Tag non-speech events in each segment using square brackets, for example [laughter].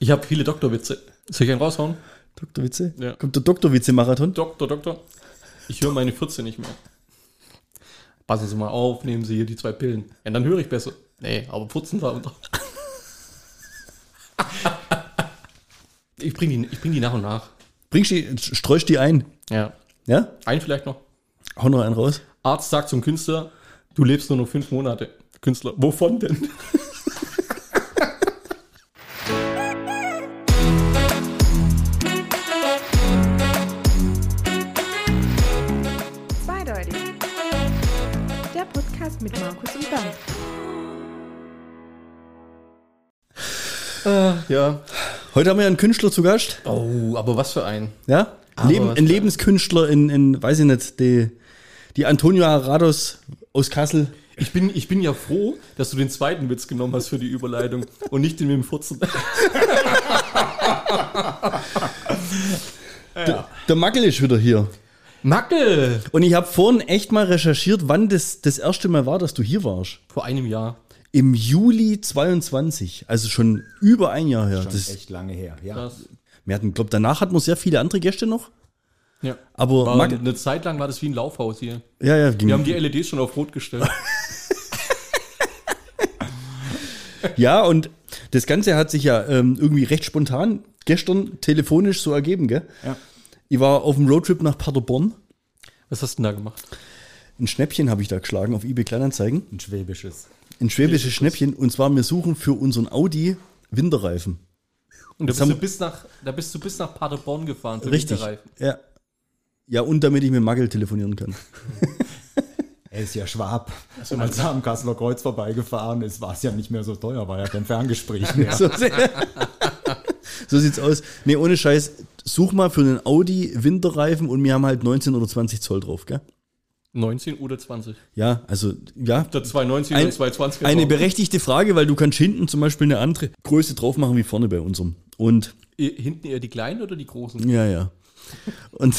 Ich habe viele Doktorwitze. Soll ich einen raushauen? Doktorwitze? Ja. Kommt der Doktorwitze-Marathon? Doktor, Doktor. Ich höre meine 14 nicht mehr. Passen Sie mal auf, nehmen Sie hier die zwei Pillen. Ja, dann höre ich besser. Nee, aber putzen unter. [laughs] Ich bringe die, ich bring die nach und nach. Bringst die, streust die ein. Ja. Ja? Einen vielleicht noch. Hau noch einen raus. Arzt sagt zum Künstler, du lebst nur noch fünf Monate. Künstler, wovon denn? Ja. Heute haben wir ja einen Künstler zu Gast. Oh, aber was für ein. Ja? Leben, ein Lebenskünstler in, in, weiß ich nicht, die, die Antonia Rados aus Kassel. Ich bin, ich bin ja froh, dass du den zweiten Witz genommen hast für die Überleitung [laughs] und nicht den mit dem Furzen. [laughs] Der, der Mackel ist wieder hier. Mackel! Und ich habe vorhin echt mal recherchiert, wann das das erste Mal war, dass du hier warst. Vor einem Jahr. Im Juli 22, also schon über ein Jahr her. Schon Das, echt lange her, ja. Das, wir hatten, glaube danach hatten wir sehr viele andere Gäste noch. ja. Aber War, Mackel, eine Zeit lang war das wie ein Laufhaus hier. ja, ja, ging, Wir haben die LEDs schon auf Rot gestellt. [laughs] ja, und das Ganze hat sich ja ähm, irgendwie recht spontan gestern telefonisch so ergeben, gell? Ja. Ich war auf dem Roadtrip nach Paderborn. Was hast du denn da gemacht? Ein Schnäppchen habe ich da geschlagen auf eBay Kleinanzeigen. Ein schwäbisches. Ein schwäbisches Schnäppchen. Und zwar, wir suchen für unseren Audi Winterreifen. Und da Das bist, du haben- bis nach, da bist du bis nach Paderborn gefahren. für Richtig. Winterreifen. Ja. Ja, und damit ich mit Magel telefonieren kann. [laughs] Er ist ja Schwab. Als er am Kasseler Kreuz vorbeigefahren ist, war es ja nicht mehr so teuer, war ja kein Ferngespräch mehr. [laughs] So, so sieht's aus. Nee, ohne Scheiß. Such mal für einen Audi Winterreifen und wir haben halt 19 oder 20 Zoll drauf, gell? 19 oder 20. Ja, also, ja. Der 219 Ein- und 220. Eine berechtigte Frage, weil du kannst hinten zum Beispiel eine andere Größe drauf machen wie vorne bei unserem. Und Hinten eher die kleinen oder die großen? Ja, ja. Und,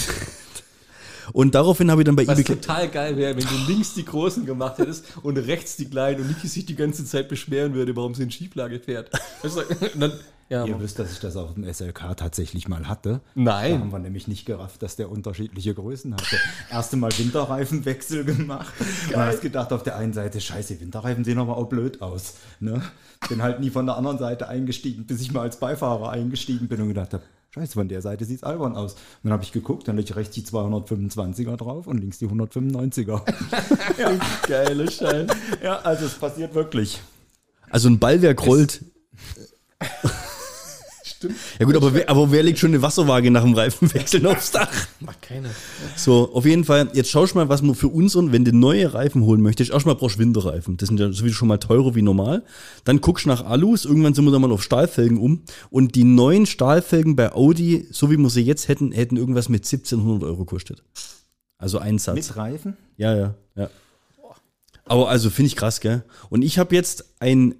und daraufhin habe ich dann bei Was eBay. total geil wäre, wenn du links die Großen gemacht hättest und rechts die Kleinen und Niki sich die ganze Zeit beschweren würde, warum sie in Schieflage fährt. Weißt du, und dann, ja, Ihr wisst, dass ich das auf dem SLK tatsächlich mal hatte. Nein. Da haben wir nämlich nicht gerafft, dass der unterschiedliche Größen hatte. [laughs] Erste Mal Winterreifenwechsel gemacht. Und hast gedacht, auf der einen Seite, scheiße, Winterreifen sehen aber auch blöd aus. Ne? Bin halt nie von der anderen Seite eingestiegen, bis ich mal als Beifahrer eingestiegen bin und gedacht habe, scheiße, von der Seite sieht's albern aus. Und dann habe ich geguckt, dann liegt rechts die 225er drauf und links die 195er. [laughs] geile Schein. ja, also es passiert wirklich. Also ein Ballwerk rollt. [laughs] Stimmt. Ja gut, aber wer, aber wer legt schon eine Wasserwaage nach dem Reifenwechseln aufs Dach? Macht keiner. So, auf jeden Fall, jetzt schaust du mal, was man für unseren, wenn du neue Reifen holen möchtest, erstmal brauchst du Winterreifen. Das sind ja sowieso schon mal teurer wie normal. Dann guckst du nach Alus, irgendwann sind wir dann mal auf Stahlfelgen um. Und die neuen Stahlfelgen bei Audi, so wie wir sie jetzt hätten, hätten irgendwas mit 1700 Euro gekostet. Also ein Satz. Mit Reifen? Ja, ja, ja. Aber also finde ich krass, gell? Und ich habe jetzt ein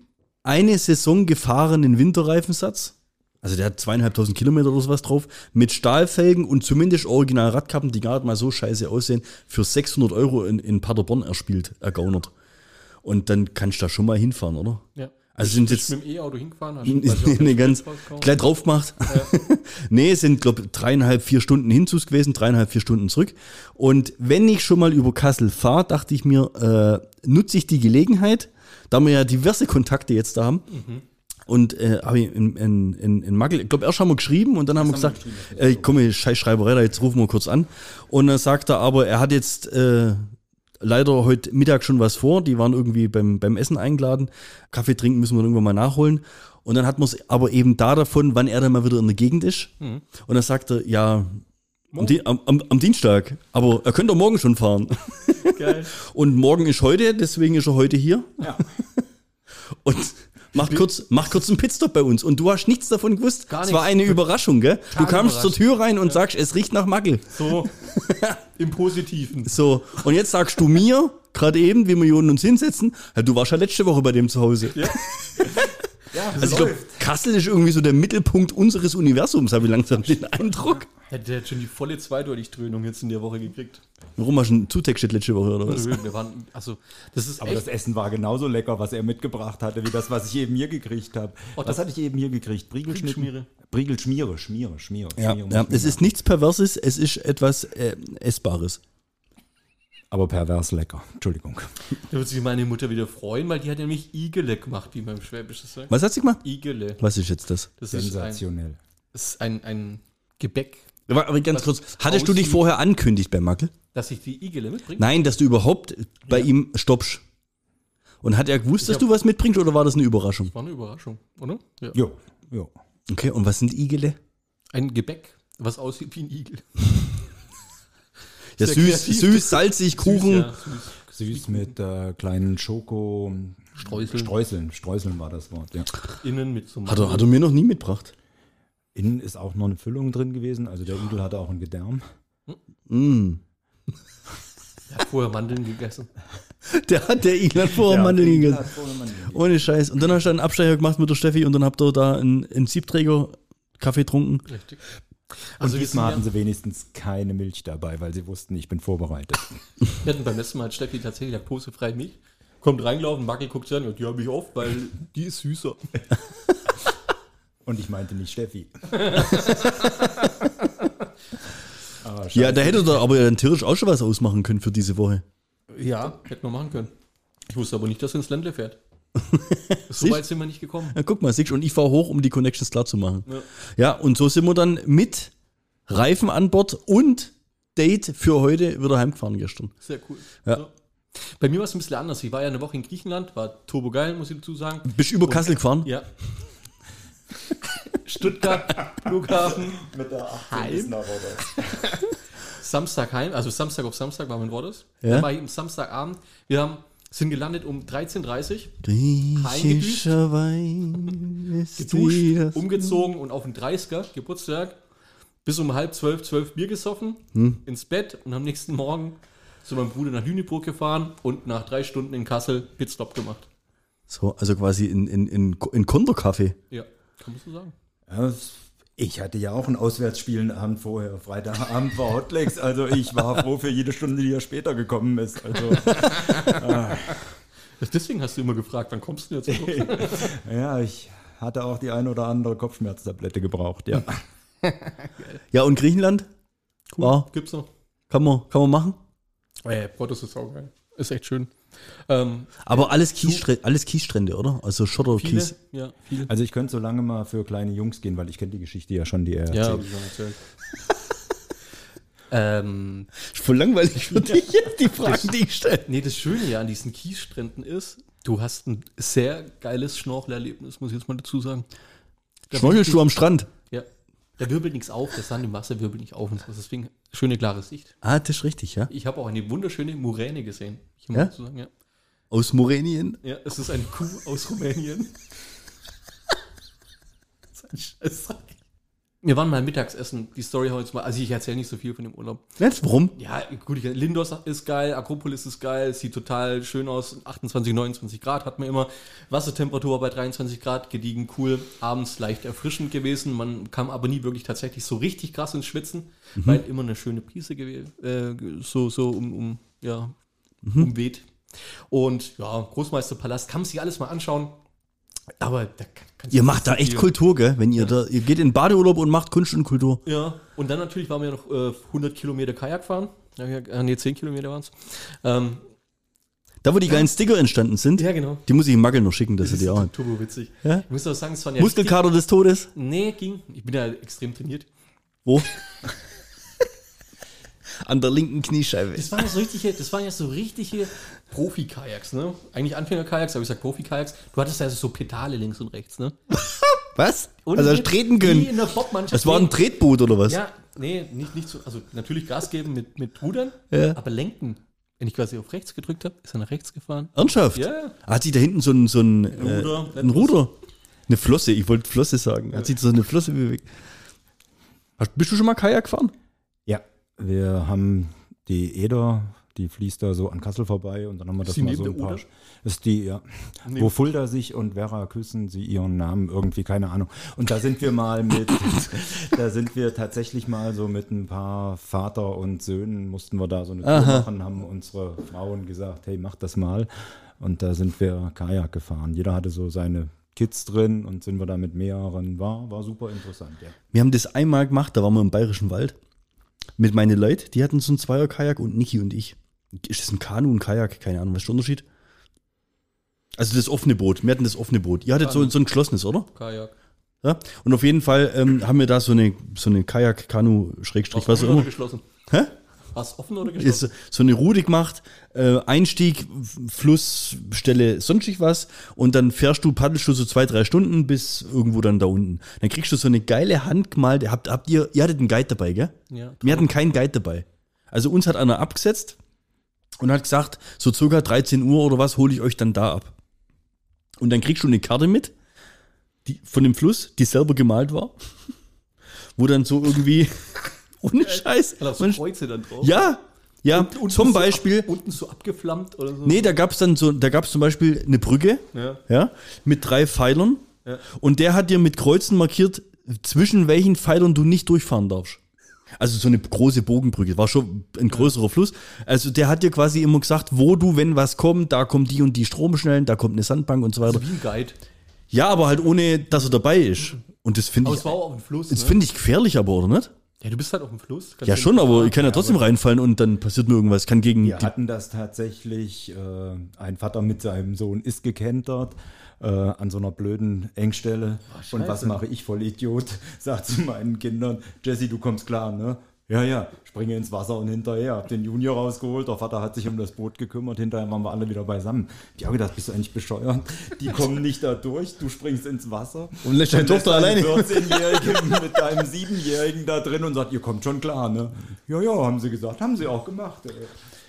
eine Saison gefahrenen Winterreifensatz. Also der hat zweieinhalbtausend Kilometer oder sowas drauf, mit Stahlfelgen und zumindest original Radkappen, die gerade mal so scheiße aussehen, für 600 Euro in, in Paderborn erspielt, ergaunert. Und dann kannst du da schon mal hinfahren, oder? Ja. Also sind jetzt mit dem E-Auto hingefahren? Hast du- ich nicht, ganz gleich drauf gemacht. [laughs] nee, es sind, glaube dreieinhalb, vier Stunden Hinzus gewesen, dreieinhalb, vier Stunden zurück. Und wenn ich schon mal über Kassel fahre, dachte ich mir, äh, nutze ich die Gelegenheit, da wir ja diverse Kontakte jetzt da haben. Und äh, habe ich in, in, in, in Magel, ich glaube, erst haben wir geschrieben und dann haben wir gesagt, äh, komm, scheiß Schreiberei, da jetzt rufen wir kurz an. Und dann sagt er aber, er hat jetzt äh, leider heute Mittag schon was vor. Die waren irgendwie beim, beim Essen eingeladen. Kaffee trinken müssen wir irgendwann mal nachholen. Und dann hat man es aber eben da davon, wann er dann mal wieder in der Gegend ist. Und dann sagt er, ja, am, am, am Dienstag. Aber er könnte auch morgen schon fahren. Geil. [laughs] Und morgen ist heute, deswegen ist er heute hier. Ja. [laughs] Und macht kurz, macht kurz einen Pitstop bei uns. Und du hast nichts davon gewusst. Gar Es war nichts. eine Überraschung, gell? Du kamst zur. Tür rein und sagst, es riecht nach Magel. So, im Positiven. [laughs] So, und jetzt sagst du mir, gerade eben, wie wir uns hinsetzen, ja, du warst ja letzte Woche bei dem zu Hause. Ja, [laughs] Ja, Also ich glaube, Kassel ist irgendwie so der Mittelpunkt unseres Universums, habe ich langsam den Eindruck. Der hat schon die volle Zweideutig-Dröhnung jetzt in der Woche gekriegt. Warum hast du einen zutextet letzte Woche oder was? Wir waren, also, das ist Aber echt, das Essen war genauso lecker, was er mitgebracht hatte, wie das, was ich eben hier gekriegt habe. Oh, was das- hatte ich eben hier gekriegt? Briegelschmiere. Briegelschmiere, Schmiere, Schmiere. Ja, Schmiere, ja, Schmiere. es ist nichts Perverses, es ist etwas äh, Essbares. Aber pervers lecker. Entschuldigung. da wird sich meine Mutter wieder freuen, weil die hat nämlich Igele gemacht, wie man im Schwäbisch das sagt. Was hat sie gemacht? Igele. Was ist jetzt das? Das ist ein, Sensationell. das ist ein, ein Gebäck, Aber, aber ganz kurz, hattest du dich vorher ankündigt bei Mackel? dass ich die Igele mitbringe. Nein, dass du überhaupt bei ihm stoppst. Und hat er gewusst, dass du was mitbringst oder war das eine Überraschung? War eine Überraschung, oder? Ja. Jo, jo. Okay, und was sind Igele? Ein Gebäck, was aussieht wie ein Igel. Ja, Sehr süß, süß, salzig, Kuchen. Ja, süß. Süß mit äh, kleinen Schoko... Streuseln. Streuseln. Streuseln war das Wort, ja. Innen mit so Hat er, hat er mir noch nie mitgebracht. Innen ist auch noch eine Füllung drin gewesen. Also der Igel hatte auch ein Gedärm. Mm. Er hat vorher Mandeln gegessen. [laughs] Der hat der Igel hat vorher Ja, Mandeln der Igel gegessen. hat vorher Mandeln gegessen. Ohne Scheiß. Und dann hast du einen Abstecher gemacht mit der Steffi und dann habt ihr da einen, einen Siebträger Kaffee getrunken. Richtig. Also wir diesmal hatten sie wenigstens keine Milch dabei, weil sie wussten, ich bin vorbereitet. Wir hatten beim letzten Mal hat Steffi tatsächlich eine posefreie Milch. Kommt reingelaufen, Mackel guckt sie an und die habe ich oft, weil die ist süßer. [laughs] Und ich meinte nicht Steffi. [laughs] Aber Ja, da hätte er aber ja tierisch auch schon was ausmachen können für diese Woche. Ja, hätten wir machen können. Ich wusste aber nicht, dass er ins Ländle fährt. [laughs] so weit sind wir nicht gekommen. Ja, guck mal, siehst du, und ich fahre hoch, um die Connections klar zu machen. Ja. Ja, und so sind wir dann mit Reifen an Bord und Date für heute wieder heimgefahren gestern. Sehr cool. Ja. So. Bei mir war es ein bisschen anders. Ich war ja eine Woche in Griechenland, war turbo geil, muss ich dazu sagen. Bist über Kassel gefahren? Ja. Stuttgart, Flughafen, mit der 18 Heim? Samstag heim, also Samstag auf Samstag war mein Wortes. Ja. Dann war ich am Samstagabend. Wir haben, sind gelandet um 13.30 Uhr, Griechischer Wein ist geduscht, umgezogen und auf den 30er Geburtstag bis um halb zwölf, zwölf Bier gesoffen, Hm. ins Bett und am nächsten Morgen zu meinem Bruder nach Lüneburg gefahren und nach drei Stunden in Kassel Pitstop gemacht. So, also quasi in, in, in, in Konterkaffee. Ja, kann man so sagen. Ja, es- ich hatte ja auch ein Auswärtsspiel einen Abend vorher. Freitagabend war Hotlegs, also ich war froh für jede Stunde, die er später gekommen ist. Also Deswegen hast du immer gefragt, wann kommst du jetzt? [laughs] ja, ich hatte auch die ein oder andere Kopfschmerztablette gebraucht, ja. Ja, und Griechenland? War, Gibt's noch? kann man, kann man machen. Äh, Portos ist saugeil. Ist echt schön. Ähm, Aber alles, Kiesstrände, alles Kiesstrände, oder? Also viele, Schotterkies. ja, viele. Also ich könnte so lange mal für kleine Jungs gehen, weil ich kenne die Geschichte ja schon, die er Ja, erzählt. erzählt. ähm, voll langweilig für dich, [laughs] die Fragen, die ich stelle. nee, das Schöne ja an diesen Kiesstränden ist, du hast ein sehr geiles Schnorchelerlebnis, muss ich jetzt mal dazu sagen. Da Schnorchelst du am Strand? Da wirbelt nichts auf, der Sand im Wasser wirbelt nicht auf und so. Deswegen schöne, klare Sicht. Ah, das ist richtig, ja. Ich habe auch eine wunderschöne Muräne gesehen. Ja? sagen, ja. Aus Morenien. Ja, es ist eine Kuh aus Rumänien. [laughs] das ist ein Scheiß. Wir waren mal Mittagsessen. Die Story heute mal. Also ich erzähle nicht so viel von dem Urlaub. Jetzt, warum? Ja, gut, ich, Lindos ist geil, Akropolis ist geil, sieht total schön aus. 28, 29 Grad hat man immer. Wassertemperatur bei 23 Grad, gediegen, cool. Abends leicht erfrischend gewesen. Man kam aber nie wirklich tatsächlich so richtig krass ins Schwitzen, weil immer eine schöne Prise äh, so, so um, um ja, umweht. Und ja, Großmeisterpalast, kann man sich alles mal anschauen. Aber da Ihr macht da echt Kultur, gell? Wenn ihr da, ihr geht in Badeurlaub und macht Kunst und Kultur. Ja, und dann natürlich waren wir noch äh, 100 Kilometer Kajak fahren. Ja, ja, äh, nee, 10 Kilometer waren es. Ähm, Da, wo die geilen Sticker entstanden sind, ja, genau. die muss ich im Magel noch schicken, dass Das sie die auch turbo witzig. Ja? Ich muss auch sagen, es waren ja Muskelkater des Todes. Nee, ging. Ich bin ja extrem trainiert. Wo? [laughs] An der linken Kniescheibe. Das waren ja so richtige, das waren ja so richtige Profi-Kajaks, ne? Eigentlich Anfänger-Kajaks, aber ich sag Profi-Kajaks. Du hattest ja so Pedale links und rechts, ne? [laughs] Was? Und also hast treten Wie können. in der Bobmannschaft. Das war ein Tretboot oder was? Ja, nee, nicht, nicht so. Also natürlich Gas geben mit, mit Rudern, Ja. aber lenken. Wenn ich quasi auf rechts gedrückt habe, ist er nach rechts gefahren. Ernsthaft? Ja. Hat sich da hinten so ein, so ein, Ruder. äh, ein Ruder? Eine Flosse, ich wollte Flosse sagen. Hat sich so eine Flosse bewegt. Hast, bist du schon mal Kajak gefahren? Wir haben die Eder Die fließt da so an Kassel vorbei und dann haben wir das mal so ein paar. Oder? Das ist die, ja. Wo Fulda sich und Vera küssen sie ihren Namen irgendwie, keine Ahnung. Und da sind wir mal mit, [laughs] da sind wir tatsächlich mal so mit ein paar Vater und Söhnen, mussten wir da so eine Tour machen, haben unsere Frauen gesagt, hey, mach das mal. Und da sind wir Kajak gefahren. Jeder hatte so seine Kids drin und sind wir da mit mehreren. War, war super interessant, ja. Wir haben das einmal gemacht, da waren wir im Bayerischen Wald. Mit meinen Leuten, die hatten so ein Zweier-Kajak und Niki und ich. Ist das ein Kanu und Kajak? Keine Ahnung, was ist der Unterschied? Also das offene Boot. Wir hatten das offene Boot. Ihr hattet so, so ein geschlossenes, oder? Kajak. Ja. Und auf jeden Fall ähm, haben wir da so eine, so eine Kajak, Kanu, Schrägstrich, was auch immer. geschlossen? Hä? Was offen oder geschlossen? Ist so eine Route gemacht, äh, Einstieg, Fluss, Stelle, sonstig was und dann fährst du, paddelst du so zwei, drei Stunden bis irgendwo dann da unten. Dann kriegst du so eine geile handgemalte, habt, habt ihr, ihr hattet einen Guide dabei, gell? Ja. Wir hatten keinen Guide dabei. Also uns hat einer abgesetzt und hat gesagt, so circa 13 Uhr oder was hole ich euch dann da ab. Und dann kriegst du eine Karte mit, die, von dem Fluss, die selber gemalt war, [laughs] wo dann so irgendwie, ohne Scheiß, Da so Kreuze dann drauf. ja, ja, Unten zum so Beispiel, Ab, unten so abgeflammt oder so. nee, da gab's dann so, da gab's zum Beispiel eine Brücke, Ja. ja, mit drei Pfeilern Ja. und der hat dir mit Kreuzen markiert, zwischen welchen Pfeilern du nicht durchfahren darfst. Also so eine große Bogenbrücke, war schon ein größerer Fluss. Also der hat dir quasi immer gesagt, wo du, wenn was kommt, da kommt die und die Stromschnellen, da kommt eine Sandbank und so weiter. Also wie ein Guide. Ja, aber halt ohne, dass er dabei ist. Und das finde Aber ich, es war auch dem Fluss. das ne? finde ich gefährlich aber, oder nicht? Ja, du bist halt auf dem Fluss. Ja schon, aber ich kann ja trotzdem reinfallen und dann passiert mir irgendwas. Kann gegen Wir hatten das tatsächlich, äh, ein Vater mit seinem Sohn ist gekentert äh, an so einer blöden Engstelle. und was mache ich, voll Idiot? [laughs] Sagt zu meinen Kindern, Jesse, du kommst klar, ne? Ja, ja, springe ins Wasser und hinterher. Hab den Junior rausgeholt, der Vater hat sich um das Boot gekümmert, hinterher waren wir alle wieder beisammen. Die haben gedacht, bist du eigentlich bescheuert? Die [laughs] kommen nicht da durch, du springst ins Wasser. Und lässt deine Tochter alleine. 14-Jährigen [laughs] mit deinem 7-Jährigen da drin und sagt, ihr kommt schon klar, ne? Ja, ja, haben sie gesagt, haben sie auch gemacht. Ey.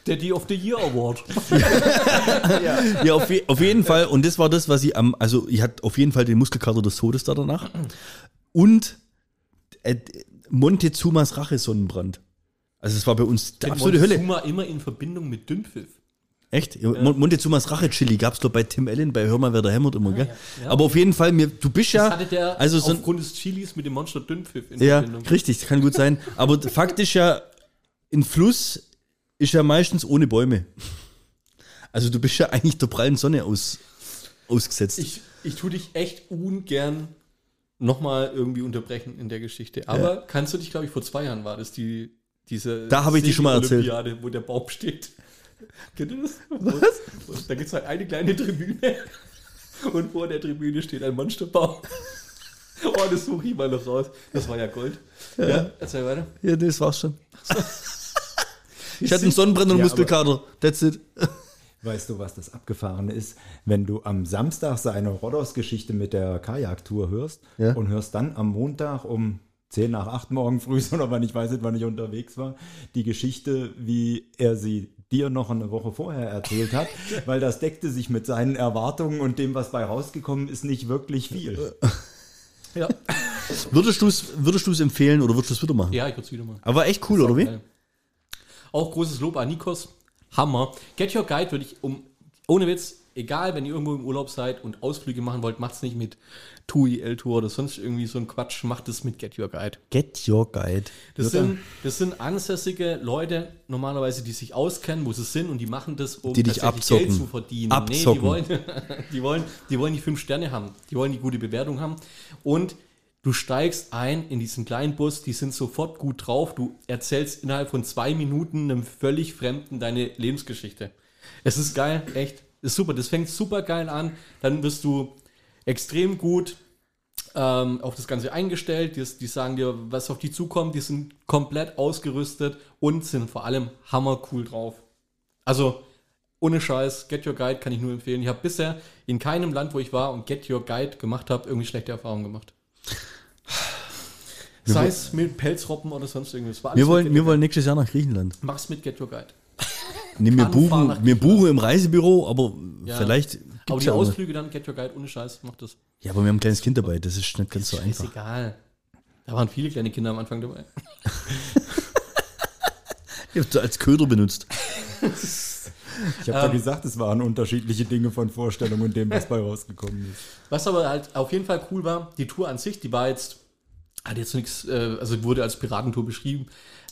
Daddy of the Year Award. [laughs] Ja, auf, je, auf jeden Fall. Und das war das, was ich am, also ich hatte auf jeden Fall den Muskelkater des Todes da danach. Und äh, Montezumas Rache-Sonnenbrand. Also es war bei uns die absolute Hölle. Montezuma immer in Verbindung mit Dünnpfiff. Echt? Mon Montezumas Rache-Chili gab es doch bei Tim Allen, bei Hör mal, wer da hämmert immer, gell? ja. Aber auf jeden Fall, mir, du bist ja, Das hatte der also so aufgrund des Chilis mit dem Monster Dünnpfiff in ja, Verbindung. richtig, kann gut sein. Aber [laughs] Fakt ist ja, ein Fluss ist ja meistens ohne Bäume. Also du bist ja eigentlich der prallen Sonne aus, ausgesetzt. Ich, ich tue dich echt ungern nochmal irgendwie unterbrechen in der Geschichte. Aber kannst du dich, glaube ich, vor zwei Jahren war das die, diese Da habe ich die schon mal erzählt. Olympiade, wo der Baum steht. [laughs] Kennt ihr das? Was? Da gibt es halt eine kleine Tribüne [laughs] und vor der Tribüne steht ein Monsterbaum. [laughs] Oh, das suche ich mal noch raus. Das war ja Gold. Ja, erzähl weiter. Ja, das war's schon. ich hatte einen Sonnenbrand und Ja, Muskelkater. That's it. Weißt du, was das Abgefahrene ist? Wenn du am Samstag seine Rodos-Geschichte mit der Kajaktour hörst Ja. und hörst dann am Montag um 10 nach 8 morgen früh, [laughs] oder wann ich weiß nicht, wann ich unterwegs war, die Geschichte, wie er sie dir noch eine Woche vorher erzählt hat, [laughs] weil das deckte sich mit seinen Erwartungen und dem, was bei rausgekommen ist, nicht wirklich viel. Ja, [laughs] Würdest du es würdest du's empfehlen oder würdest du es wieder machen? ja ich würde es wieder machen. Aber echt cool, oder wie? Geil. Auch großes Lob an Nikos. Hammer. Get Your Guide würde ich um, ohne Witz, egal, wenn ihr irgendwo im Urlaub seid und Ausflüge machen wollt, macht es nicht mit TUI, L-Tour oder sonst irgendwie so ein Quatsch, macht es mit Get Your Guide. Get your guide. Das sind, das sind ansässige Leute normalerweise, die sich auskennen, wo sie sind und die machen das, um Die dich tatsächlich abzocken. Geld zu verdienen. Nee, die wollen, [laughs] die, wollen, die wollen die fünf Sterne haben. Die wollen die gute Bewertung haben. Und du steigst ein in diesen kleinen Bus, die sind sofort gut drauf. Du erzählst innerhalb von zwei Minuten einem völlig Fremden deine Lebensgeschichte. Es ist geil, echt. Ist super. Das fängt super geil an. Dann wirst du extrem gut ähm, auf das Ganze eingestellt. Die, die sagen dir, was auf die zukommt. Die sind komplett ausgerüstet und sind vor allem hammercool drauf. Also, ohne Scheiß, Get Your Guide kann ich nur empfehlen. Ich habe bisher in keinem Land, wo ich war und Get Your Guide gemacht habe, irgendwie schlechte Erfahrungen gemacht. Sei es mit Pelzroppen oder sonst irgendwas. Wir wollen, wir wollen nächstes Jahr nach Griechenland. Mach's mit Get Your Guide. Nee, wir, buchen, wir buchen im Reisebüro, aber Ja. vielleicht Aber die ja, Ausflüge dann, Get Your Guide, ohne Scheiß, macht das. ja, aber wir haben ein kleines Kind dabei, das ist nicht ganz so Ist einfach. egal. Da waren viele kleine Kinder am Anfang dabei. [laughs] Ich hab's als Köder benutzt. [laughs] Ich habe doch gesagt, es waren unterschiedliche Dinge von Vorstellungen und dem, was bei rausgekommen ist. Was aber halt auf jeden Fall cool war, die Tour an sich, die war jetzt, hat jetzt nichts, äh, also wurde als Piratentour beschrieben,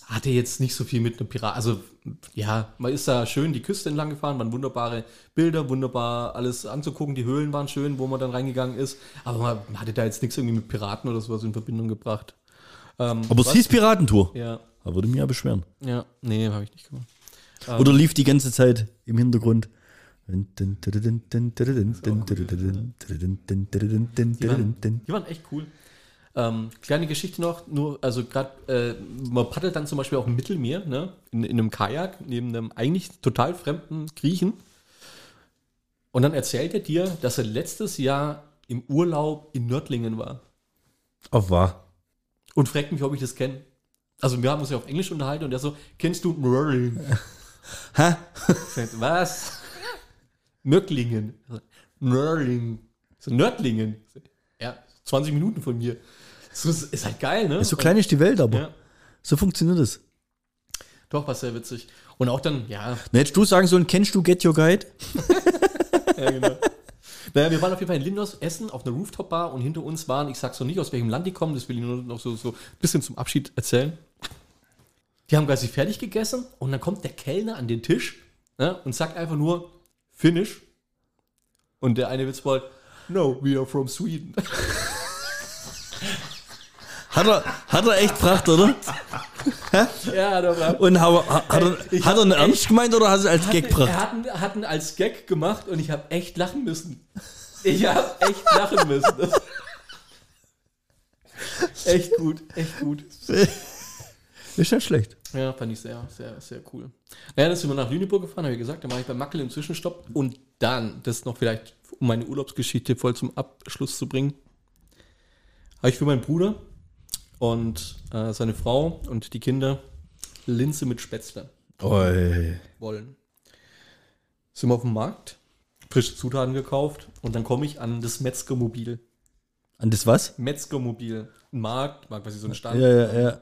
hatte jetzt nicht so viel mit einem Pirat, also ja, man ist da schön die Küste entlang gefahren, waren wunderbare Bilder, wunderbar alles anzugucken, die Höhlen waren schön, wo man dann reingegangen ist, aber man hatte da jetzt nichts irgendwie mit Piraten oder sowas in Verbindung gebracht. Ähm, Aber es was- hieß Piratentour. Ja, Da würde mich ja beschweren. ja, nee, habe ich nicht gemacht. Oder lief die ganze Zeit im Hintergrund. Die Die waren, die waren echt cool. Ähm, kleine Geschichte noch, nur, also gerade, äh, man paddelt dann zum Beispiel auch im Mittelmeer, ne, in, in einem Kajak, neben einem eigentlich total fremden Griechen. Und dann erzählt er dir, dass er letztes Jahr im Urlaub in Nördlingen war. Auf wahr. Und fragt mich, ob ich das kenne. Also wir haben uns ja auf Englisch unterhalten und er so, kennst du Nördlingen? [laughs] Hä? Was? [laughs] Nördlingen. Nördlingen. So, Nördlingen. Ja, 20 Minuten von mir. So, ist ist halt geil, ne? So klein ist die Welt, aber Ja, so funktioniert es. doch, war sehr witzig. Und auch dann, ja, Na, hättest du sagen sollen, kennst du Get Your Guide? [laughs] ja genau. Naja, wir waren auf jeden Fall in Lindos essen auf einer Rooftop-Bar und hinter uns waren, ich sag's noch nicht, aus welchem Land die kommen, das will ich nur noch so, so ein bisschen zum Abschied erzählen. Die haben quasi fertig gegessen und dann kommt der Kellner an den Tisch ne, und sagt einfach nur Finish. Und der eine Witz war, no, we are from Sweden. [laughs] Hat er, hat er echt gebracht, oder? [laughs] ja, war. Und hat, er- hat, er, Ich hat er ihn ernst gemeint oder hat er als Gag Er gebracht? hat, ihn- hat ihn als Gag gemacht und ich habe echt lachen müssen. Ich habe echt lachen müssen. Das [laughs] echt gut, echt gut. Ist nicht schlecht. Ja, fand ich sehr, sehr, sehr cool. Naja, dann sind wir nach Lüneburg gefahren, habe ich gesagt, dann war ich bei Mackel im Zwischenstopp und dann, das noch vielleicht, um meine Urlaubsgeschichte voll zum Abschluss zu bringen, habe ich für meinen Bruder und äh, seine Frau und die Kinder Linse mit Spätzle Oi. wollen. Sind wir auf dem Markt, frische Zutaten gekauft und dann komme ich an das Metzgermobil. An das was? Metzgermobil. Ein Markt, war quasi so ein Stand. Ja, ja, ja.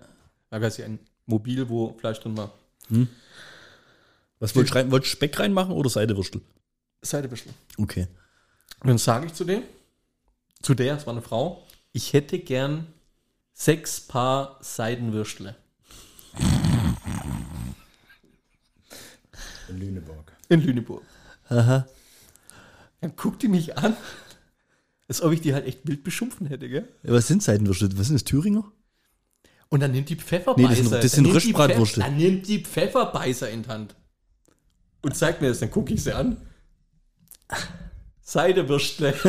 War quasi ein Mobil, wo Fleisch drin war. Was wolltest du rein, wolltest du Speck reinmachen oder Seidewürstel? Seidebüschel. Okay. Und dann sage ich zu dem, zu der, es war eine Frau, ich hätte gern sechs Paar Seidenwürstle. In Lüneburg. In Lüneburg. Aha. Dann guckt die mich an, als ob ich die halt echt wild beschimpfen hätte, gell? Ja, was sind Seitenwürste? Was sind das, Thüringer? Und dann nimmt die Pfefferbeißer. Nee, das sind- das dann sind nimmt die Röstbratwürste. Pfeff- Dann nimmt die Pfefferbeißer in die Hand. Und zeigt mir das, dann gucke ich sie an. Seidewürstle. [laughs]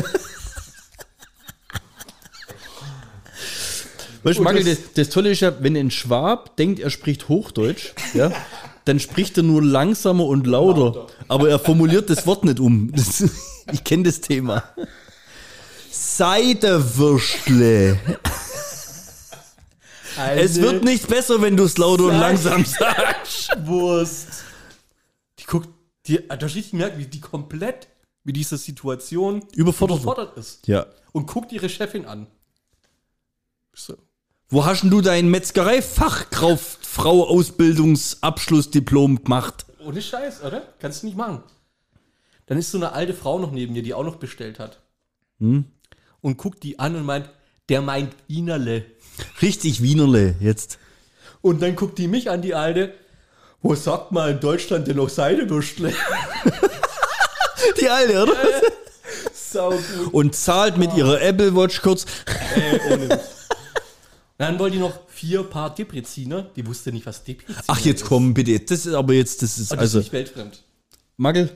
Weißt Magel, das- das, das Tolle ist ja, wenn ein Schwab denkt, er spricht Hochdeutsch, ja, dann spricht er nur langsamer und lauter. Lauter. Aber er formuliert das Wort nicht um. Das, [laughs] ich kenne das Thema. Seidewürstle. Es wird nicht besser, wenn du es lauter und langsam sagst. [laughs] Wurst. Die guckt, die, da steht ich merkt, wie die komplett mit dieser Situation Überfordert. überfordert ist. Ja. Und guckt ihre Chefin an. So. Wo hast denn du dein Metzgerei-Fachkauffrau-Ausbildungsabschlussdiplom gemacht? Ohne Scheiß, oder? Kannst du nicht machen. Dann ist so eine alte Frau noch neben dir, die auch noch bestellt hat. Hm? Und guckt die an und meint, der meint Wienerle. Richtig Wienerle jetzt. Und dann guckt die mich an, die alte. Wo sagt man in Deutschland denn noch Seidewürstle? [laughs] Die alte, oder? Sau gut. Und zahlt mit ihrer Apple Watch kurz. Ey, ohne Witz. Dann wollte die noch vier Paar Depreziner. Die wusste nicht, was Depreziner Ach, jetzt ist. komm, bitte. Das ist aber jetzt, das ist, Und das also, ist nicht weltfremd. Magel,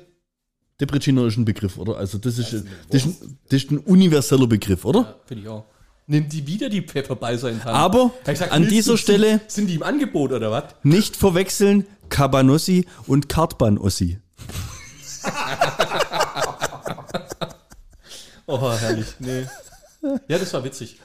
Depreziner ist ein Begriff, oder? Also, das ist, das ist, ein, das ist ein universeller Begriff, oder? Ja, finde ich auch. Nimmt die wieder die Pfefferbeißer in die Hand. Aber gesagt, an dieser Stelle Sind die im Angebot oder was? nicht verwechseln Cabanossi und Kartbanossi. [laughs] Oh, herrlich. Nee. Ja, das war witzig.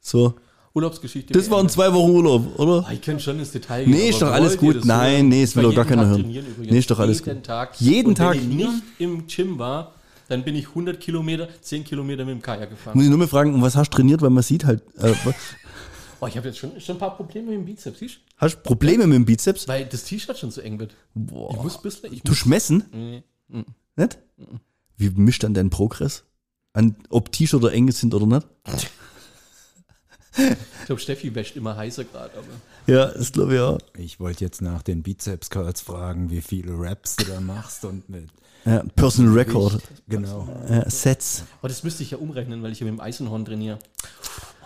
So. Urlaubsgeschichte. Das waren zwei Wochen Urlaub, oder? Ah, Ich könnte schon ins Detail gehen. Nee, ist doch alles gut. Nein, hören? nee, es will doch gar keiner hören. Nee, ist doch alles jeden gut. Tag. Jeden Und Tag? Wenn ich nicht im Gym war, dann bin ich 100 Kilometer, 10 Kilometer mit dem Kajak gefahren. Muss ich nur mal fragen, was hast du trainiert, weil man sieht halt. Äh, [laughs] Oh, ich habe jetzt schon, schon ein paar Probleme mit dem Bizeps, siehst du? Hast du Probleme mit dem Bizeps? Weil das T-Shirt schon so eng wird. Boah. Ich muss ein bisschen, ich Du schmessen? Nee. Nicht? Wie mischt dann dein Progress? An, ob T-Shirt oder eng sind oder nicht? ich glaube, Steffi wäscht immer heißer gerade, aber. Ja, das glaube ich auch. Ich wollte jetzt nach den Bizeps Curls fragen, wie viele Raps du da machst und mit Ja, Personal Record. Gewicht. Genau. Ja, Sets. Aber das müsste ich ja umrechnen, weil ich ja mit dem Eisenhorn trainiere.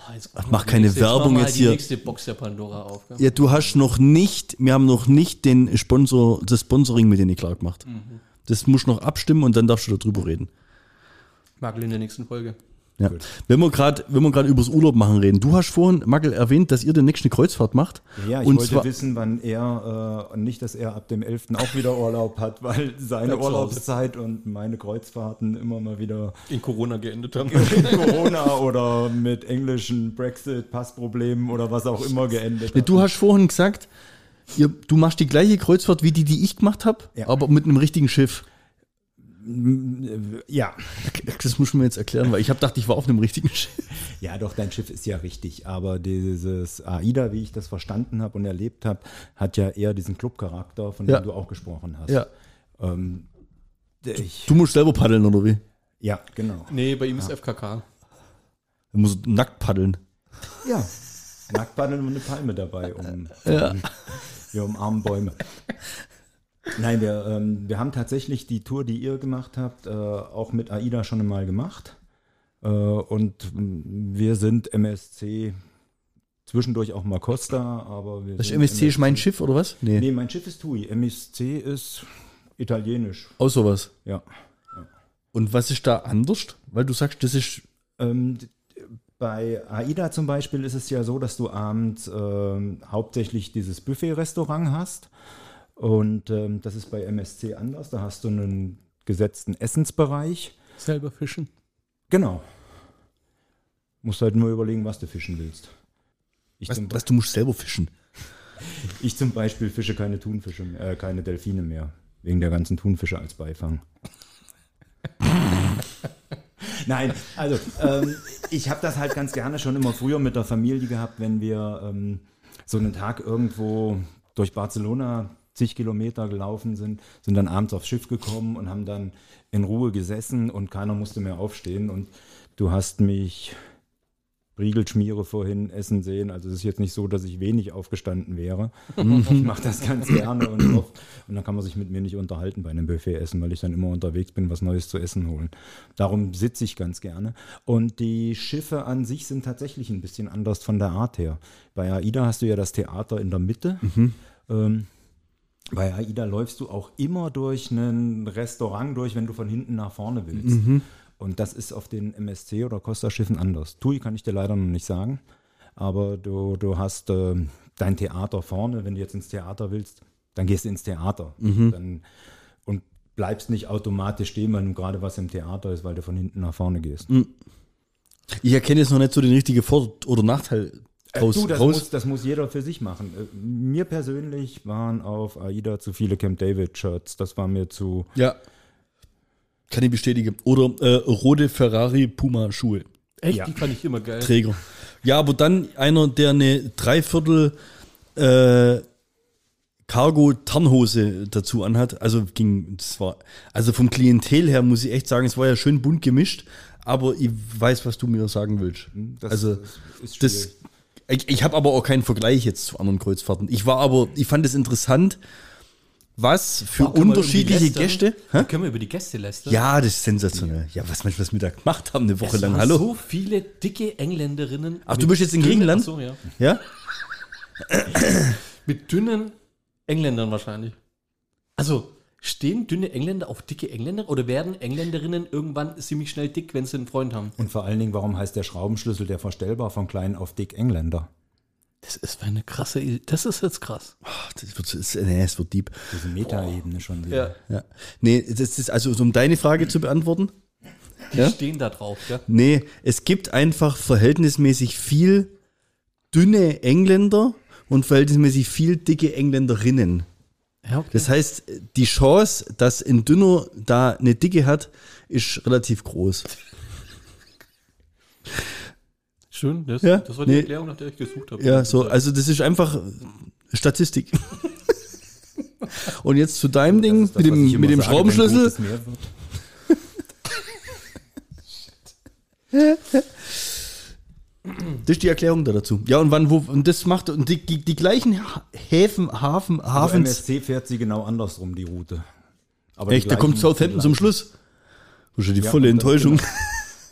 Oh, jetzt mach keine nächste- Werbung jetzt die hier. nächste Box der Pandora auf. Gell? Ja, du hast noch nicht, wir haben noch nicht den Sponsor, das Sponsoring mit denen klar gemacht. Mhm. Das musst du noch abstimmen und dann darfst du darüber reden. Magel in der nächsten Folge. Ja. Gut. Wenn wir gerade, wenn wir gerade übers Urlaub machen reden, du hast vorhin, Magel, erwähnt, dass ihr demnächst eine Kreuzfahrt macht. Ja, ich und wollte zwar, wissen, wann er, äh, nicht, dass er ab dem 11. auch wieder Urlaub hat, weil seine. Urlaubszeit und meine Kreuzfahrten immer mal wieder In Corona geendet haben. [laughs] mit Corona oder mit englischen Brexit-Passproblemen oder was auch immer geendet Nee, hat. du hast vorhin gesagt, ihr, du machst die gleiche Kreuzfahrt wie die, die ich gemacht habe, Ja. aber mit einem richtigen Schiff. Ja. [laughs] Das muss man mir jetzt erklären, weil ich habe gedacht, ich war auf einem richtigen Schiff. Ja, doch, dein Schiff ist ja richtig, aber dieses AIDA, wie ich das verstanden habe und erlebt habe, hat ja eher diesen Clubcharakter, von Ja. dem du auch gesprochen hast. Ja. Ähm, ich, Du musst selber paddeln, oder wie? ja, genau. Nee, bei ihm ist FKK. Du musst nackt paddeln. Ja. Nacktpaddeln und eine Palme dabei. Um, ja. Wir umarmen Bäume. Nein, wir, ähm, wir haben tatsächlich die Tour, die ihr gemacht habt, äh, auch mit AIDA schon einmal gemacht. Äh, und wir sind MSC, zwischendurch auch mal Costa, aber wir Das sind MSC ist mein Schiff, oder was? Nee. Nee, mein Schiff ist TUI. MSC ist italienisch. Aus sowas. Ja. Und was ist da anders? Weil du sagst, das ist. Ähm, bei AIDA zum Beispiel ist es ja so, dass du abends ähm, hauptsächlich dieses Buffet-Restaurant hast. Und ähm, das ist bei MSC anders. Da hast du einen gesetzten Essensbereich. Selber fischen. Genau. Musst halt nur überlegen, was du fischen willst. Ich, Was, zum, was, du musst selber fischen. [laughs] ich zum Beispiel fische keine Thunfische, äh, keine Delfine mehr. Wegen der ganzen Thunfische als Beifang. [laughs] Nein, also ähm, ich habe das halt ganz gerne schon immer früher mit der Familie gehabt, wenn wir ähm, so einen Tag irgendwo durch Barcelona zig Kilometer gelaufen sind, sind dann abends aufs Schiff gekommen und haben dann in Ruhe gesessen und keiner musste mehr aufstehen und du hast mich Riegelschmiere vorhin essen sehen. Also es ist jetzt nicht so, dass ich wenig aufgestanden wäre. [laughs] ich mache das ganz gerne und oft. Und dann kann man sich mit mir nicht unterhalten bei einem Buffet essen, weil ich dann immer unterwegs bin, was Neues zu essen holen. Darum sitze ich ganz gerne. Und die Schiffe an sich sind tatsächlich ein bisschen anders von der Art her. Bei AIDA hast du ja das Theater in der Mitte. Ähm, bei AIDA läufst du auch immer durch ein Restaurant durch, wenn du von hinten nach vorne willst. Und das ist auf den MSC oder Costa-Schiffen anders. TUI kann ich dir leider noch nicht sagen. Aber du, du hast ähm, dein Theater vorne. Wenn du jetzt ins Theater willst, dann gehst du ins Theater. Dann, und bleibst nicht automatisch stehen, weil du gerade was im Theater ist, weil du von hinten nach vorne gehst. Ich erkenne jetzt noch nicht so den richtigen Vor- oder Nachteil raus. Äh, du, das, raus. muss, das muss jeder für sich machen. Äh, Mir persönlich waren auf AIDA zu viele Camp David-Shirts. Das war mir zu. ja. Kann ich bestätigen. Oder äh, rote Ferrari Puma Schuhe. Echt, Ja. die fand ich immer geil. Träger. Ja, aber dann einer, der eine Dreiviertel äh, Cargo-Tarnhose dazu anhat. Also ging, das war, also vom Klientel her muss ich echt sagen, es war ja schön bunt gemischt, aber ich weiß, was du mir sagen willst. Das also ist das. Ich, ich habe aber auch keinen Vergleich jetzt zu anderen Kreuzfahrten. Ich war aber, ich fand es interessant, was für die unterschiedliche Gäste. Da können wir über die Gäste lästern. Ja, das ist sensationell. Ja, was manchmal was wir da gemacht haben, eine Woche Es lang. Hallo. so viele dicke Engländerinnen. Ach, du bist jetzt in Griechenland? Ach so, ja. Ja? Mit dünnen Engländern wahrscheinlich. Also, stehen dünne Engländer auf dicke Engländer oder werden Engländerinnen irgendwann ziemlich schnell dick, wenn sie einen Freund haben? Und vor allen Dingen, warum heißt der Schraubenschlüssel der verstellbar von klein auf dick Engländer? Das ist eine krasse Idee. Das ist jetzt krass. Das wird, das, nee, es wird deep. Diese Metaebene schon wieder. Ja. Nee, das ist also, um deine Frage zu beantworten. Die Ja? stehen da drauf, ja. Nee, es gibt einfach verhältnismäßig viel dünne Engländer und verhältnismäßig viel dicke Engländerinnen. Ja okay. Das heißt, die Chance, dass ein Dünner da eine Dicke hat, ist relativ groß. Schön, das, Ja, das war die nee. Erklärung, nach der ich gesucht habe. Ja, so, also das ist einfach Statistik. Und jetzt zu deinem Ding Das das, mit dem, mit dem sage, wenn Schraubenschlüssel. [laughs] Das ist die Erklärung da dazu. Ja, und wann, wo, und das macht, und die, die, die gleichen Häfen, Hafen, Also Hafens. MSC fährt sie genau andersrum, die Route. Aber Echt, da kommt Southampton zum. Schluss. Das ist ja die Ja, volle Enttäuschung. genau.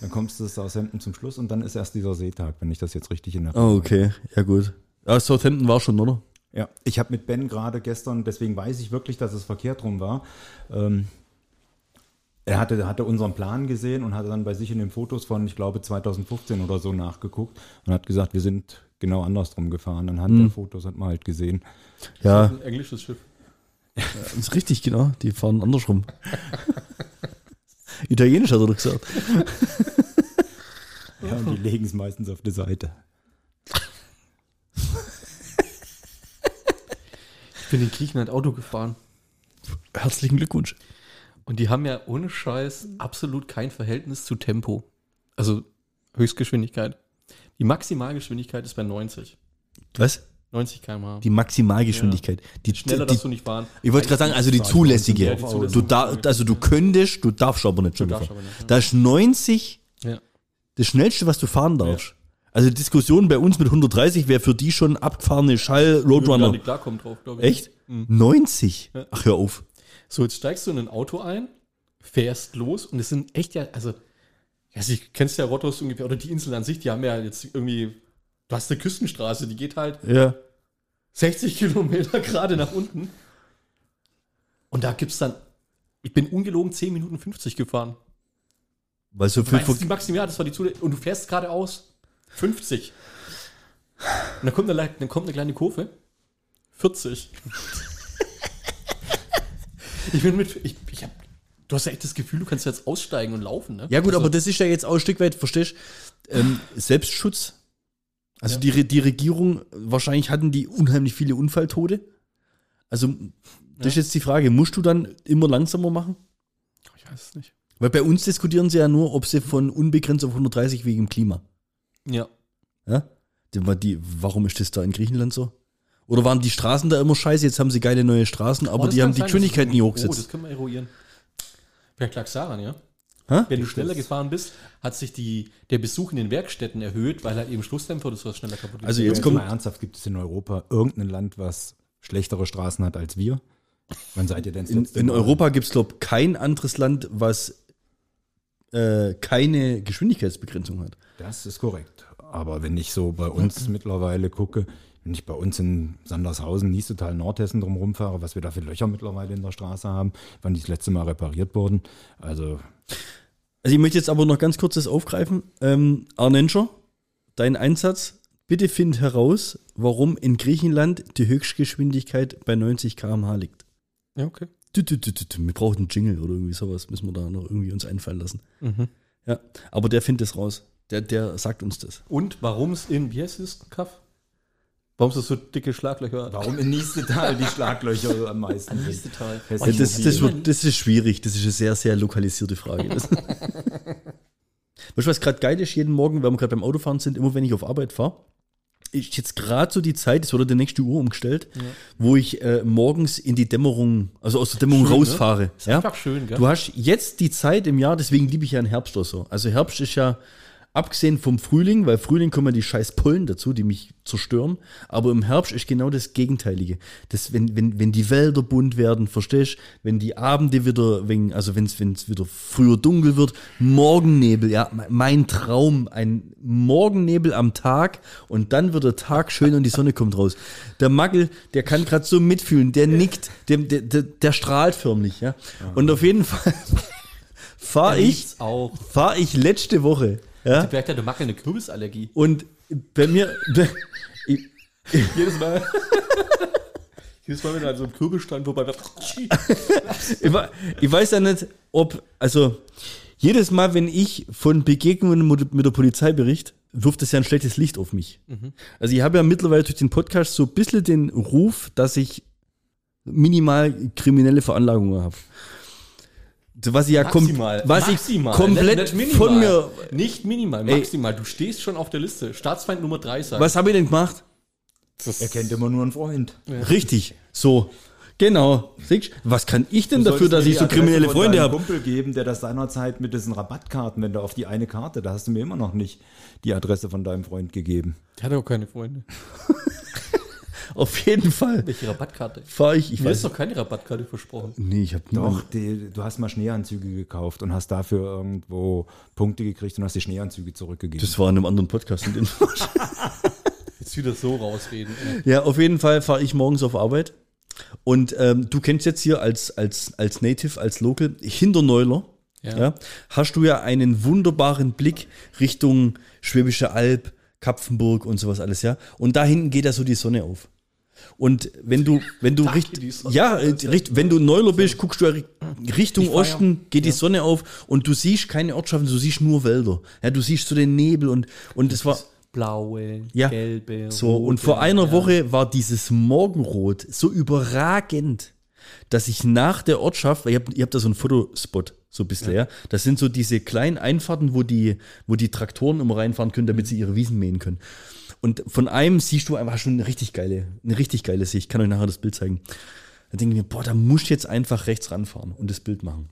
Dann kommst du Southampton zum Schluss und dann ist erst dieser Seetag, wenn ich das jetzt richtig in Erinnerung Oh, okay. Ja, gut. Ja, Southampton war schon, oder? Ja, ich habe mit Ben gerade gestern, deswegen weiß ich wirklich, dass es verkehrt rum war. Ähm, er hatte, hatte unseren Plan gesehen und hatte dann bei sich in den Fotos von, ich glaube, 2015 oder so nachgeguckt und hat gesagt, wir sind genau andersrum gefahren. Anhand der Fotos hat man halt gesehen. Ja, Ein englisches Schiff. das ist richtig, genau. Die fahren andersrum. [laughs] Italienisch hat er doch gesagt. [laughs] Ja, und die legen es meistens auf die Seite. Ich bin in Griechenland Auto gefahren. Herzlichen Glückwunsch. Und die haben ja ohne Scheiß absolut kein Verhältnis zu Tempo. Also Höchstgeschwindigkeit. Die Maximalgeschwindigkeit ist bei 90. Was? 90 km/h. Die Maximalgeschwindigkeit. Die, Schneller die, darfst du nicht fahren. Ich wollte gerade sagen, also die zulässige. Ja, die zulässige. Du da, also du könntest, du darfst aber nicht schon fahren. ja. Da ist 90 Ja. das schnellste, was du fahren darfst. Also Diskussion bei uns mit 130 wäre für die schon abgefahrene Schall Roadrunner. klarkommen drauf, glaube ich. Echt? 90? Ach, hör auf. So, jetzt steigst du in ein Auto ein, fährst los und es sind echt ja, also, also ich kennst ja Rottos ungefähr, oder die Insel an sich, die haben ja jetzt irgendwie, du hast eine Küstenstraße, die geht halt Ja. 60 Kilometer [laughs] gerade nach unten. Und da gibt's dann, ich bin ungelogen 10 Minuten 50 gefahren. Weil so viel die Maximal, das war die Zule und du fährst geradeaus 50. Und dann kommt, eine, dann kommt eine kleine Kurve. 40. ich bin mit, ich, ich hab, du hast ja echt das Gefühl, du kannst jetzt aussteigen und laufen, ne? Ja gut, Also, aber das ist ja jetzt auch ein Stück weit, verstehst ähm, Selbstschutz. Also die, Re- die Regierung, wahrscheinlich hatten die unheimlich viele Unfalltote. Also das ist jetzt die Frage, musst du dann immer langsamer machen? Ich weiß es nicht. Weil bei uns diskutieren sie ja nur, ob sie von unbegrenzt auf 130 wegen dem Klima. Ja. Ja? Die, die, warum ist das da in Griechenland so? Oder waren die Straßen da immer scheiße? Jetzt haben sie geile neue Straßen, aber Oh, die haben die sein, Geschwindigkeit nie ist- Oh, hochgesetzt. das können wir eruieren. Per Klaxaran, ja? Hä? Wenn du schneller gefahren bist, hat sich die, der Besuch in den Werkstätten erhöht, weil halt eben Schlussdämpfer das was schneller kaputt Also geht. jetzt Jetzt kommt- mal ernsthaft, gibt es in Europa irgendein Land, was schlechtere Straßen hat als wir? Wann seid ihr denn In, in? Europa gibt es, glaube ich, kein anderes Land, was äh, keine Geschwindigkeitsbegrenzung hat. Das ist korrekt. Aber wenn ich so bei uns mittlerweile gucke, wenn ich bei uns in Sandershausen, Niestetal, Nordhessen drum rumfahre, was wir da für Löcher mittlerweile in der Straße haben, wann die das letzte Mal repariert wurden. Also Also ich möchte jetzt aber noch ganz kurz das aufgreifen. Ähm, Arnenscher, dein Einsatz. Bitte find heraus, warum in Griechenland die Höchstgeschwindigkeit bei 90 km/h liegt. Ja, okay. Wir brauchen einen Jingle oder irgendwie sowas, müssen wir da noch irgendwie uns einfallen lassen. Mhm. Ja, aber der findet es raus. Der, der sagt uns das. Und warum es in, wie heißt es, Kaff? Warum es so dicke Schlaglöcher hat? warum in Niestetal die Schlaglöcher [laughs] am meisten sind? Niestetal. Das Ja, ist das, das, das ist schwierig. Das ist eine sehr, sehr lokalisierte Frage. [laughs] Weißt du, was gerade geil ist? Jeden Morgen, wenn wir gerade beim Autofahren sind, immer wenn ich auf Arbeit fahre, ist jetzt gerade so die Zeit, es wurde der nächste Uhr umgestellt, wo ich äh, morgens in die Dämmerung, also aus der Dämmerung Schön, ne? rausfahre. Ist Ja? einfach schön, gell? Du hast jetzt die Zeit im Jahr, deswegen liebe ich ja einen Herbst oder so. Also Herbst ist ja, abgesehen vom Frühling, weil Frühling kommen ja die scheiß Pollen dazu, die mich zerstören. Aber im Herbst ist genau das Gegenteilige. Das, wenn, wenn, wenn die Wälder bunt werden, verstehst wenn die Abende wieder, wenn, also wenn es wieder früher dunkel wird, Morgennebel, ja, mein Traum, ein Morgennebel am Tag und dann wird der Tag schön und die Sonne kommt raus. Der Magel, der kann gerade so mitfühlen, der nickt, der, der, der, der strahlt förmlich, ja. Und auf jeden Fall [laughs] fahre ich, fahre ich letzte Woche, ja, Vielleicht hat eine Kürbisallergie. und bei mir, ich, Jedes Mal. [laughs] Jedes Mal, wenn er an so einem Kürbisstand vorbei war. [laughs] ich, we- ich weiß ja nicht, ob, also jedes Mal, wenn ich von Begegnungen mit der Polizei berichte, wirft es ja ein schlechtes Licht auf mich. Also ich habe ja mittlerweile durch den Podcast so ein bisschen den Ruf, dass ich minimal kriminelle Veranlagungen habe. Was ich ja Maximal. was maximal. ich komplett Nicht- nicht von minimal. mir. Nicht minimal, maximal. Du stehst schon auf der Liste. Staatsfeind Nummer 3 sein. Was habe ich denn gemacht? Er kennt immer nur einen Freund. Richtig, so. Genau. Was kann ich denn Du dafür, dass ich so kriminelle Freunde habe? Kumpel geben, der das seinerzeit mit diesen Rabattkarten, wenn du auf die eine Karte, da hast du mir immer noch nicht die Adresse von deinem Freund gegeben. Der hat auch keine Freunde. [laughs] Auf jeden Fall Welche Rabattkarte? fahre ich. Ich Mir ist weiß. doch keine Rabattkarte versprochen. Nee, ich habe Doch, die, du hast mal Schneeanzüge gekauft und hast dafür irgendwo Punkte gekriegt und hast die Schneeanzüge zurückgegeben. Das war in einem anderen Podcast. in dem- [laughs] Jetzt wieder so rausreden. ja, auf jeden Fall fahre ich morgens auf Arbeit. Und ähm, du kennst jetzt hier als, als, als Native, als Local, hinter Neuler, Ja. ja. hast du ja einen wunderbaren Blick Richtung Schwäbische Alb, Kapfenburg und sowas alles, ja. Und da hinten geht ja so die Sonne auf. Und wenn du, wenn du Da richt, geht die Sonne ja, ja richt, wenn du Neuler bist, guckst du ja ri- Richtung ja- Osten, geht die Sonne auf und du siehst keine Ortschaften, du siehst nur Wälder. Ja, du siehst so den Nebel und, und es war, Blaue, Ja. gelbe, so, und rote, vor einer ja. Woche war dieses Morgenrot so überragend, dass ich nach der Ortschaft, weil ihr habt, ihr habt da so einen Fotospot, so ein bisschen, ja. Das sind so diese kleinen Einfahrten, wo die, wo die Traktoren immer reinfahren können, damit sie ihre Wiesen mähen können. Und von einem siehst du einfach schon eine richtig geile, eine richtig geile Sicht. Ich kann euch nachher das Bild zeigen. Da denke ich mir, boah, da muss ich jetzt einfach rechts ranfahren und das Bild machen.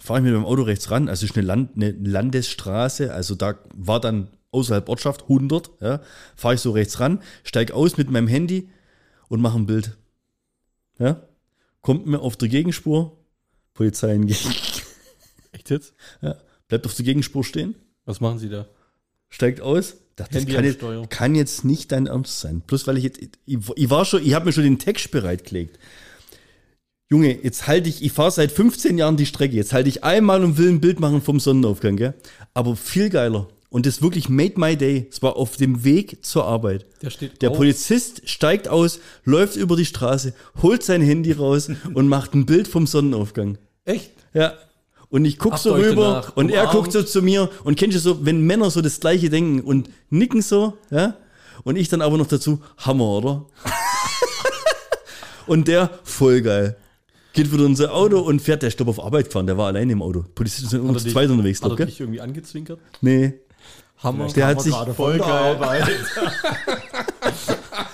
Fahre ich mit meinem Auto rechts ran, also ist eine, Land, eine Landesstraße, also da war dann außerhalb Ortschaft 100, ja, fahre ich so rechts ran, steig aus mit meinem Handy und mache ein Bild. Ja, kommt mir auf der Gegenspur, Polizei entgegen, Echt jetzt? ja, bleibt auf der Gegenspur stehen, Was machen Sie da? steigt aus. Dachte, das kann jetzt, kann jetzt nicht dein Ernst sein. Plus, weil ich jetzt, ich, ich war schon, ich habe mir schon den Text bereitgelegt. Junge, jetzt halte ich, ich fahre seit 15 Jahren die Strecke. Jetzt halte ich einmal und will ein Bild machen vom Sonnenaufgang, gell? Aber viel geiler. Und das wirklich made my day. Es war auf dem Weg zur Arbeit. Der steht Der auf. Polizist steigt aus, läuft über die Straße, holt sein Handy raus [laughs] und macht ein Bild vom Sonnenaufgang. Echt? Ja. Und ich guck Habt so rüber danach und er umarmt? guckt so zu mir und kennst du so, wenn Männer so das gleiche denken und nicken so, ja? Und ich dann aber noch dazu, Hammer, oder? [laughs] und der, voll geil. Geht wieder in sein Auto und fährt, der ist auf Arbeit gefahren, der war alleine im Auto. Polizisten sind er zweit dich- unterwegs, Hat er glaub, gell? dich irgendwie angezwinkert? Nee. Hammer. Der hat sich, voll geil. [laughs] [laughs]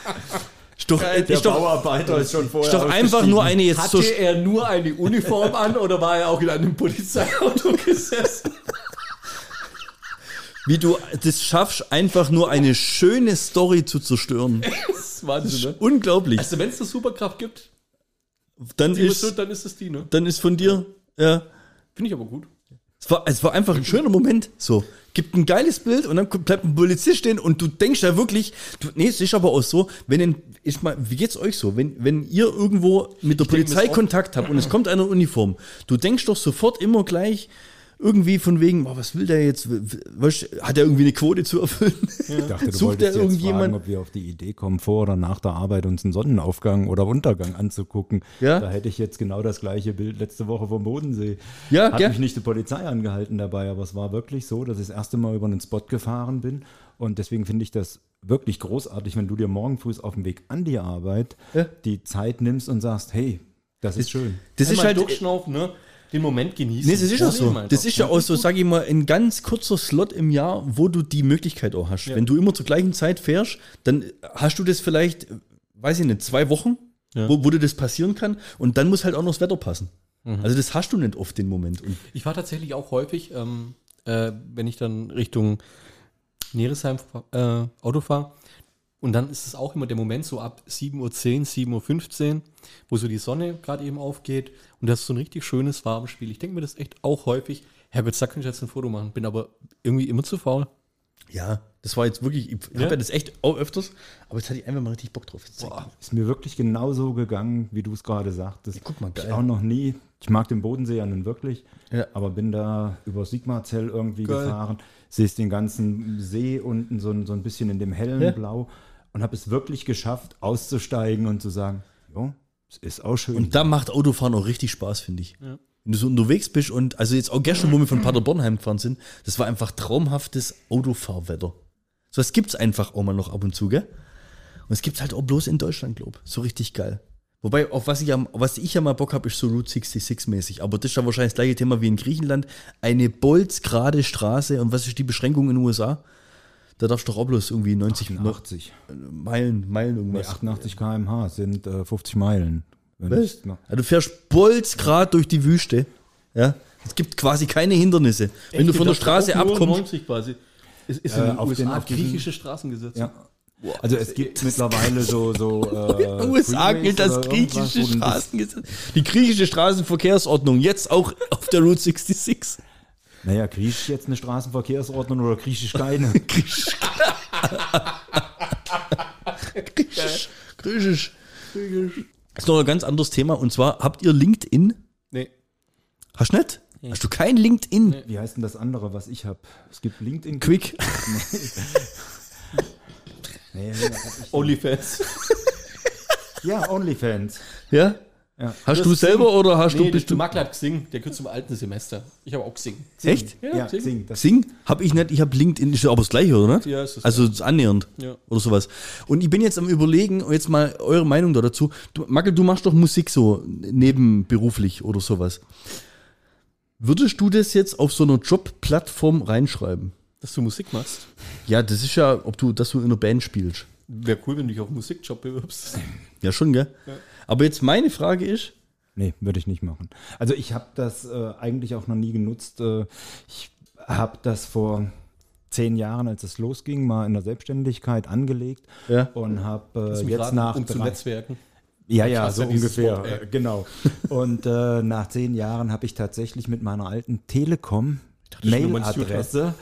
Ist doch, Der ist doch, Bauarbeiter ist schon vorher ist doch einfach nur eine jetzt so, Hatte er nur eine Uniform an oder war er auch in einem Polizeiauto [laughs] gesessen? wie du das schaffst, einfach nur eine schöne Story zu zerstören. [laughs] Das ist Wahnsinn, ne? Unglaublich. Also wenn es eine Superkraft gibt, Dann ist, ist, dann ist es die, ne? dann ist von dir, ja, Finde ich aber gut. Es war, es war einfach ein schöner Moment. So, gibt ein geiles Bild und dann bleibt ein Polizist stehen und du denkst ja wirklich, du, nee, es ist aber auch so, wenn ein, ich mal, wie geht's euch so, wenn, wenn ihr irgendwo mit der mir Polizei Kontakt habt und es kommt einer in Uniform, du denkst doch sofort immer gleich irgendwie von wegen, oh, was will der jetzt, hat er irgendwie eine Quote zu erfüllen? Ich dachte, du [laughs] Sucht wolltest jetzt irgendjemand? fragen, ob wir auf die Idee kommen, vor oder nach der Arbeit uns einen Sonnenaufgang oder Untergang anzugucken. Ja. Da hätte ich jetzt genau das gleiche Bild letzte Woche vom Bodensee. Ja, Hat gell? mich nicht die Polizei angehalten dabei, aber es war wirklich so, dass ich das erste Mal über einen Spot gefahren bin. Und deswegen finde ich das wirklich großartig, wenn du dir morgen früh auf dem Weg an die Arbeit Ja. die Zeit nimmst und sagst, hey, das ist schön. Das ist Einmal halt, durchschnaufen, ne? Den Moment genießen. Nee, das ist auch so. Das ist ja auch so, sag ich mal, ein ganz kurzer Slot im Jahr, wo du die Möglichkeit auch hast. Wenn du immer zur gleichen Zeit fährst, dann hast du das vielleicht, weiß ich nicht, zwei Wochen, Ja. wo, wo dir das passieren kann. Und dann muss halt auch noch das Wetter passen. Mhm. Also das hast du nicht oft den Moment. Und Ich fahre tatsächlich auch häufig, ähm, äh, wenn ich dann Richtung Neresheim äh, Auto fahre. Und dann ist es auch immer der Moment so ab 7.10 Uhr, 7.15 Uhr, wo so die Sonne gerade eben aufgeht. Und das ist so ein richtig schönes, warmes Spiel. Ich denke mir das echt auch häufig. Herrgott, da könnte ich jetzt ein Foto machen. Bin aber irgendwie immer zu faul. ja, das war jetzt wirklich, ich Ja. habe ja das echt auch öfters, aber jetzt hatte ich einfach mal richtig Bock drauf. Mal. Ist mir wirklich genauso gegangen, wie du es gerade sagtest. guck mal, geil. Ich auch noch nie. Ich mag den Bodensee ja nun wirklich, Ja. aber bin da über Sigmarzell irgendwie Geil. gefahren, siehst den ganzen See unten so, ein- so ein bisschen in dem hellen Ja. Blau und habe es wirklich geschafft, auszusteigen und zu sagen, jo, es ist auch schön. Und da macht Autofahren auch richtig Spaß, finde ich. Ja. Wenn du so unterwegs bist und, also jetzt auch gestern, wo wir von Paderbornheim gefahren sind, das war einfach traumhaftes Autofahrwetter. So was gibt's einfach auch mal noch ab und zu, gell? Und es gibt's halt auch bloß in Deutschland, glaub. So richtig geil. Wobei, auf was ich, am, was ich ja mal Bock habe, ist so Route 66 mäßig. Aber das ist ja wahrscheinlich das gleiche Thema wie in Griechenland. Eine bolzgerade Straße. Und was ist die Beschränkung in den USA? Da darfst du doch auch bloß irgendwie 90 88. Meilen, Meilen Nee, irgendwas. 88 km/h sind äh, 50 Meilen. Was? ich Ja, du fährst bolzgrad durch die Wüste. Ja. Es gibt quasi keine Hindernisse. Wenn du von der Straße abkommst. 90 quasi. Es ist Äh, in den auf USA den- griechische Straßengesetze. Ja. Also es gibt mittlerweile so so [laughs] äh, USA gilt das griechische das- Straßengesetz. Die griechische Straßenverkehrsordnung, jetzt auch auf der Route 66. Naja, griechisch jetzt eine Straßenverkehrsordnung oder griechisch keine? [laughs] Griechisch. Griechisch. Griechisch. Das ist noch ein ganz anderes Thema. Und zwar, habt ihr LinkedIn? Nee. Hast du nicht? Hast du kein LinkedIn? Wie heißt denn das andere, was ich habe? Es gibt LinkedIn. Quick. [laughs] Nee, nee, ich- Onlyfans. ja, OnlyFans. Ja? Ja. Hast Das du selber oder hast nee, du bist du Makler hat Xing, der gehört zum alten Semester. Ich habe auch Xing. echt? Ja, Xing. Das Sing? Hab ich nicht, ich habe LinkedIn, ist aber das gleiche, oder nicht? Ja, ist das Also das ist annähernd. Ja. Oder sowas. Und ich bin jetzt am überlegen, und jetzt mal eure Meinung da dazu. Du, Mackel, du machst doch Musik so nebenberuflich oder sowas. Würdest du das jetzt auf so einer Jobplattform reinschreiben? Dass du Musik machst. Ja, das ist ja, ob du, dass du in einer Band spielst. Wäre cool, wenn du dich auf Musikjob bewirbst. [laughs] Ja, schon, gell? Aber jetzt meine Frage ist, Nee, würde ich nicht machen. Also ich habe das äh, eigentlich auch noch nie genutzt. Äh, ich habe das vor zehn Jahren, als es losging, mal in der Selbstständigkeit angelegt Ja. und habe äh, jetzt raten, nach um zu Netzwerken. ja ja so ungefähr Wort, genau und äh, nach zehn Jahren habe ich tatsächlich mit meiner alten Telekom dachte schon, du meinst Mailadresse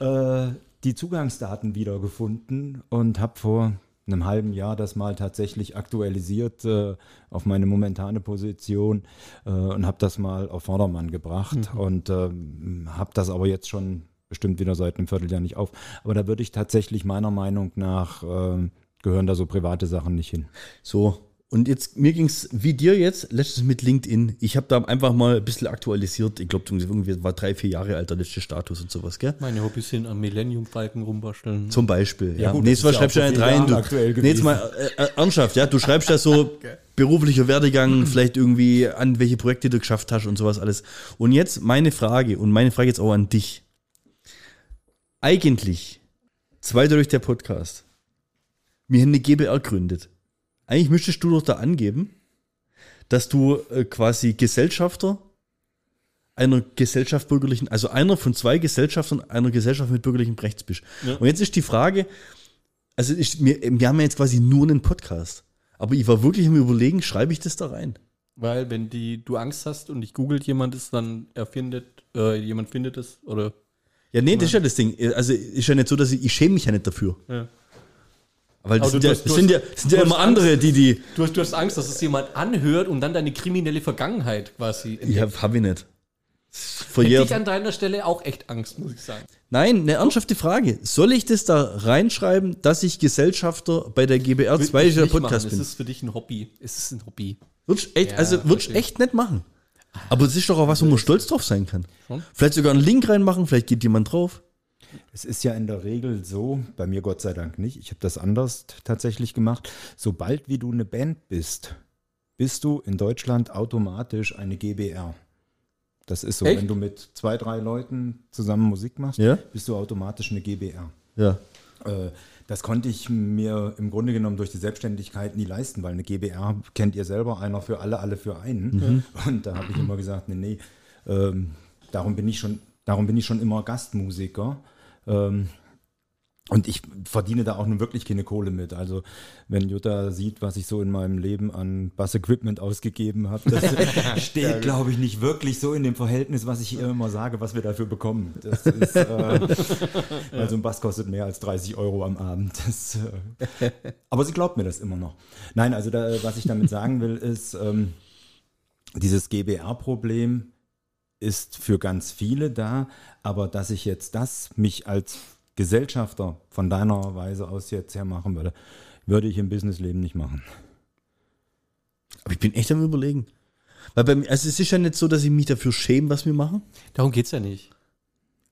äh, die Zugangsdaten wiedergefunden und habe vor einem halben Jahr das mal tatsächlich aktualisiert äh, auf meine momentane Position äh, und habe das mal auf Vordermann gebracht und ähm, habe das aber jetzt schon bestimmt wieder seit einem Vierteljahr nicht auf. Aber da würde ich tatsächlich meiner Meinung nach ähm, gehören da so private Sachen nicht hin. so, und jetzt, mir ging's wie dir jetzt, letztes mit LinkedIn. Ich habe da einfach mal ein bisschen aktualisiert. Ich glaube, irgendwie war drei, vier Jahre alt der letzte Status und sowas, gell? Meine Hobbys sind am Millennium-Falken rumbasteln. Zum Beispiel. Ja, gut, Nächstes Mal schreibst ja du ja vier rein. Du, gewesen. mal äh, äh, ernsthaft, ja. Du schreibst ja so [laughs] beruflicher Werdegang, vielleicht irgendwie an welche Projekte du geschafft hast und sowas alles. Und jetzt meine Frage und meine Frage jetzt auch an dich. Eigentlich, zweiter durch der Podcast, haben eine GBR gegründet. Eigentlich müsstest du doch da angeben, dass du äh, quasi Gesellschafter einer Gesellschaft bürgerlichen, also einer von zwei Gesellschaftern einer Gesellschaft mit bürgerlichem Rechts bist. Und jetzt ist die Frage, also ich, wir, wir haben ja jetzt quasi nur einen Podcast. Aber ich war wirklich am überlegen, schreibe ich das da rein? Weil wenn die, du Angst hast und dich googelt jemand ist, dann erfindet, äh, jemand findet es oder Ja, nee, das ist ja das Ding. Also ist ja nicht so, dass ich, ich schäme mich ja nicht dafür. ja. Weil das sind, du ja, hast- das sind ja, hast- das sind ja hast immer andere, Angst. die die. Du hast, du hast Angst, dass es jemand anhört und dann deine kriminelle Vergangenheit quasi entdeckt. Ja, hab ich nicht. Das ist Hätte Verjährt. ich an deiner Stelle auch echt Angst, muss ich sagen. Nein, eine ernsthafte Frage. Soll ich das da reinschreiben, dass ich Gesellschafter bei der GBR 2 Würde ich der machen. Podcast Es bin? ist für dich ein Hobby. Es ist ein Hobby. Würdest echt, Ja, also würdest echt nicht machen. Aber es ist doch auch was, wo man stolz drauf sein kann. Schon. Vielleicht sogar einen Link reinmachen, vielleicht geht jemand drauf. Es ist ja in der Regel so, bei mir Gott sei Dank nicht, ich habe das anders tatsächlich gemacht, sobald wie du eine Band bist, bist du in Deutschland automatisch eine GBR. Das ist so, Echt? wenn du mit zwei, drei Leuten zusammen Musik machst, Ja. bist du automatisch eine GBR. Ja. Äh, Das konnte ich mir im Grunde genommen durch die Selbstständigkeit nie leisten, weil eine GBR kennt ihr selber, einer für alle, alle für einen. [laughs] Und da habe ich immer gesagt, nee, nee, ähm, darum bin ich schon, darum bin ich schon immer Gastmusiker. Ähm, und ich verdiene da auch nun wirklich keine Kohle mit. Also wenn Jutta sieht, was ich so in meinem Leben an Bass-Equipment ausgegeben habe, das [laughs] steht, glaube ich, nicht wirklich so in dem Verhältnis, was ich ihr immer sage, was wir dafür bekommen. Das ist, äh, [laughs] weil so ein Bass kostet mehr als 30 Euro am Abend. Das, äh, aber sie glaubt mir das immer noch. Nein, also da, was ich damit sagen will, ist, ähm, dieses GBR-Problem ist für ganz viele da, aber dass ich jetzt das mich als Gesellschafter von deiner Weise aus jetzt her machen würde, würde ich im Businessleben nicht machen. Aber ich bin echt am überlegen. Weil bei mir, also es ist ja nicht so, dass ich mich dafür schäme, was wir machen. Darum geht es ja nicht.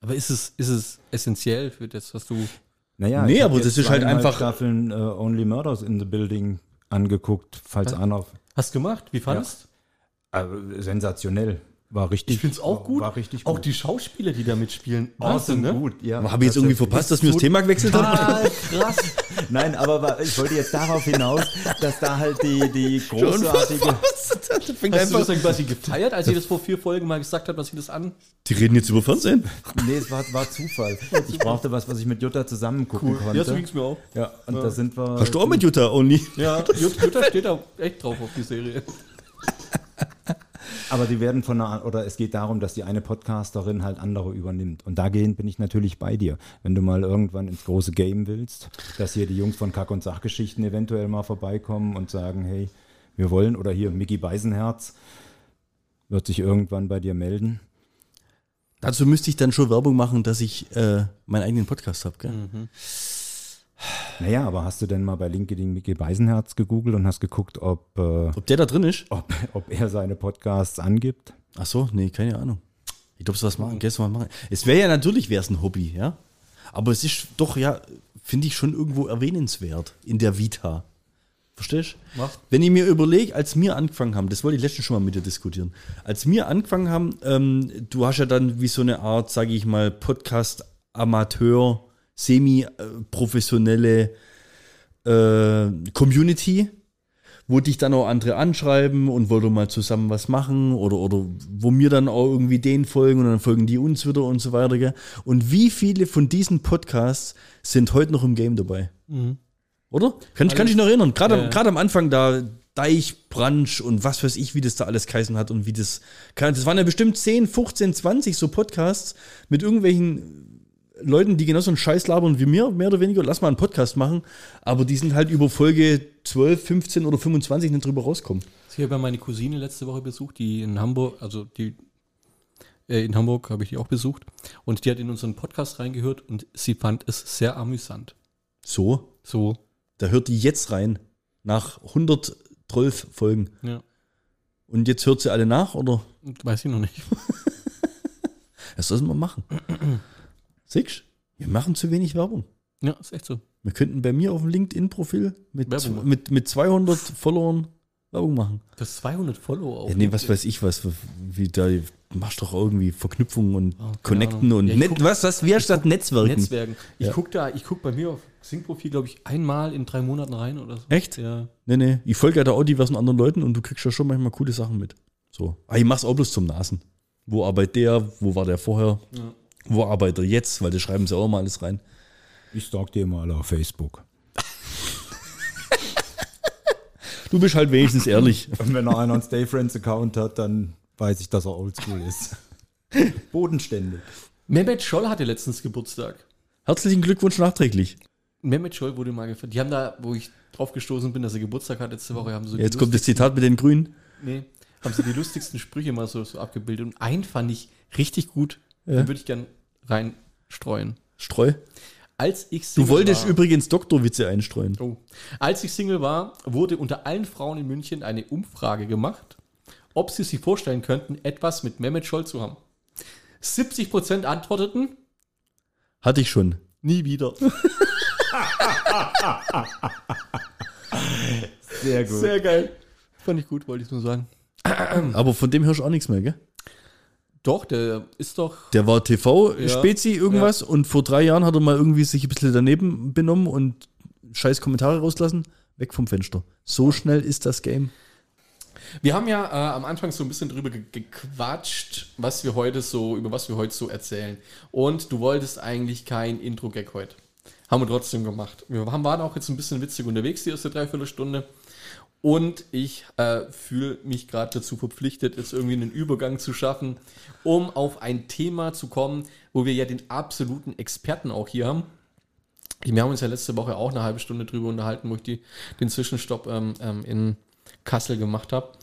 Aber ist es, ist es essentiell für das, was du. Naja, Nee, aber das ist halt einfach- Staffeln äh, Only Murders in the Building angeguckt, falls einer. Hast gemacht? Wie fandest Äh, sensationell. War richtig. Ich finde es auch gut. War richtig gut. Auch die Schauspieler, die da mitspielen. Awesome, ne? gut, ja. Habe ich jetzt irgendwie verpasst, dass wir das Thema gewechselt haben? [laughs] Krass. Nein, aber ich wollte jetzt darauf hinaus, dass da halt die, die großartige. [laughs] Hast du das dann quasi gefeiert, als ihr das vor vier Folgen mal gesagt habt, dass ihr das an? die reden jetzt über Fernsehen. Nee, es war, war Zufall. Ich brauchte was, was ich mit Jutta zusammen gucken konnte. Ja, so ging es mir auch. Ja, und da sind wir. Hast du auch mit Jutta Only? Ja, Jut- Jutta steht da echt drauf auf die Serie. [laughs] Aber die werden von einer, oder es geht darum, dass die eine Podcasterin halt andere übernimmt. Und dagehend bin ich natürlich bei dir. Wenn du mal irgendwann ins große Game willst, dass hier die Jungs von Kack- und Sachgeschichten eventuell mal vorbeikommen und sagen, hey, wir wollen, oder hier Mickey Beisenherz wird sich irgendwann bei dir melden. Dazu müsste ich dann schon Werbung machen, dass ich äh, meinen eigenen Podcast habe. Gell? Naja, aber hast du denn mal bei LinkedIn Mickey Beisenherz gegoogelt und hast geguckt, ob, äh, Ob der da drin ist? ob, ob er seine Podcasts angibt? Ach so, nee, keine Ahnung. Ich glaube, was machen, gestern mal machen. Es wäre ja natürlich, wäre es ein Hobby, ja. Aber es ist doch ja, finde ich schon irgendwo erwähnenswert in der Vita. Verstehst du? Wenn ich mir überlege, als wir angefangen haben, das wollte ich letztens schon mal mit dir diskutieren, als wir angefangen haben, ähm, du hast ja dann wie so eine Art, sage ich mal, Podcast-Amateur, semi-professionelle äh, Community, wo dich dann auch andere anschreiben und wo du mal zusammen was machen oder, oder wo mir dann auch irgendwie den folgen und dann folgen die uns wieder und so weiter. Gell? Und wie viele von diesen Podcasts sind heute noch im Game dabei? Oder? Kann, ich- kann ich noch erinnern. Gerade Ja, ja. am- Anfang da Deichbranch und was weiß ich, wie das da alles geheißen hat und wie das. kann- Das waren ja bestimmt 10, 15, 20 so Podcasts mit irgendwelchen Leuten, die genauso einen Scheiß labern wie mir, mehr oder weniger. Lass mal einen Podcast machen. Aber die sind halt über Folge 12, 15 oder 25 nicht drüber rauskommen. Ich habe ja meine Cousine letzte Woche besucht, die in Hamburg, also die äh, in Hamburg habe ich die auch besucht und die hat in unseren Podcast reingehört und sie fand es sehr amüsant. So, So, da hört die jetzt rein. Nach 112 Folgen. ja, Und jetzt hört sie alle nach, oder? weiß ich noch nicht. [laughs] Das sollten wir machen. [clears throat] Siehst du? Wir machen zu wenig Werbung. Ja, ist echt so. Wir könnten bei mir auf dem LinkedIn-Profil mit, Werbung mit, mit 200 Followern Werbung machen. Das ist 200 Follower auf Ja, nee, was weiß ich was, wie da machst doch irgendwie Verknüpfungen und Oh, Connecten Ahnung. und Ja, Net, guck- was, was, wie hast du das Netzwerken? Netzwerken. Ich Ja. gucke da, ich gucke bei mir auf Xing-Profil, glaube ich, einmal in drei Monaten rein oder so. Echt? Ja. Nee, nee, ich folge ja da auch diversen anderen Leuten und du kriegst ja schon manchmal coole Sachen mit. So. Aber ich mach's auch bloß zum Nasen. Wo arbeitet der? Wo war der vorher? Ja. Wo arbeitet er jetzt? Weil das schreiben sie auch mal alles rein. Ich stalk dir mal auf Facebook. [laughs] Du bist halt wenigstens ehrlich. Und wenn noch einer einen Stay Friends Account hat, dann weiß ich, dass er oldschool ist. [laughs] Bodenständig. Mehmet Scholl hatte letztens Geburtstag. Herzlichen Glückwunsch nachträglich. Mehmet Scholl wurde mal gefragt. Die haben da, wo ich drauf gestoßen bin, dass er Geburtstag hat letzte Woche, haben so Jetzt kommt das Zitat mit den Grünen. Nee, haben sie die lustigsten Sprüche mal so, so abgebildet. Und einen fand ich richtig gut. Den würde ich gern reinstreuen. Streu. Als ich Du Single wolltest war, übrigens Doktorwitze einstreuen. oh, Als ich Single war, wurde unter allen Frauen in München eine Umfrage gemacht, ob sie sich vorstellen könnten, etwas mit Mehmet Scholl zu haben. 70% antworteten, Hatte ich schon. nie wieder. [laughs] Sehr gut. Sehr geil. Fand ich gut, wollte ich nur sagen. Aber von dem hörst du auch nichts mehr, gell? Doch, der ist doch. Der war TV-Spezi irgendwas und vor drei Jahren hat er mal irgendwie sich ein bisschen daneben benommen und scheiß Kommentare rauslassen. Weg vom Fenster. So schnell ist das Game. Wir haben ja äh, am Anfang so ein bisschen drüber ge gequatscht, was wir heute so, über was wir heute so erzählen. Und du wolltest eigentlich kein Intro-Gag heute. Haben wir trotzdem gemacht. Wir haben, waren auch jetzt ein bisschen witzig unterwegs, die erste Dreiviertelstunde. Und ich äh, fühle mich gerade dazu verpflichtet, jetzt irgendwie einen Übergang zu schaffen, um auf ein Thema zu kommen, wo wir ja den absoluten Experten auch hier haben. Wir haben uns ja letzte Woche auch eine halbe Stunde drüber unterhalten, wo ich die, den Zwischenstopp ähm, ähm, in Kassel gemacht habe.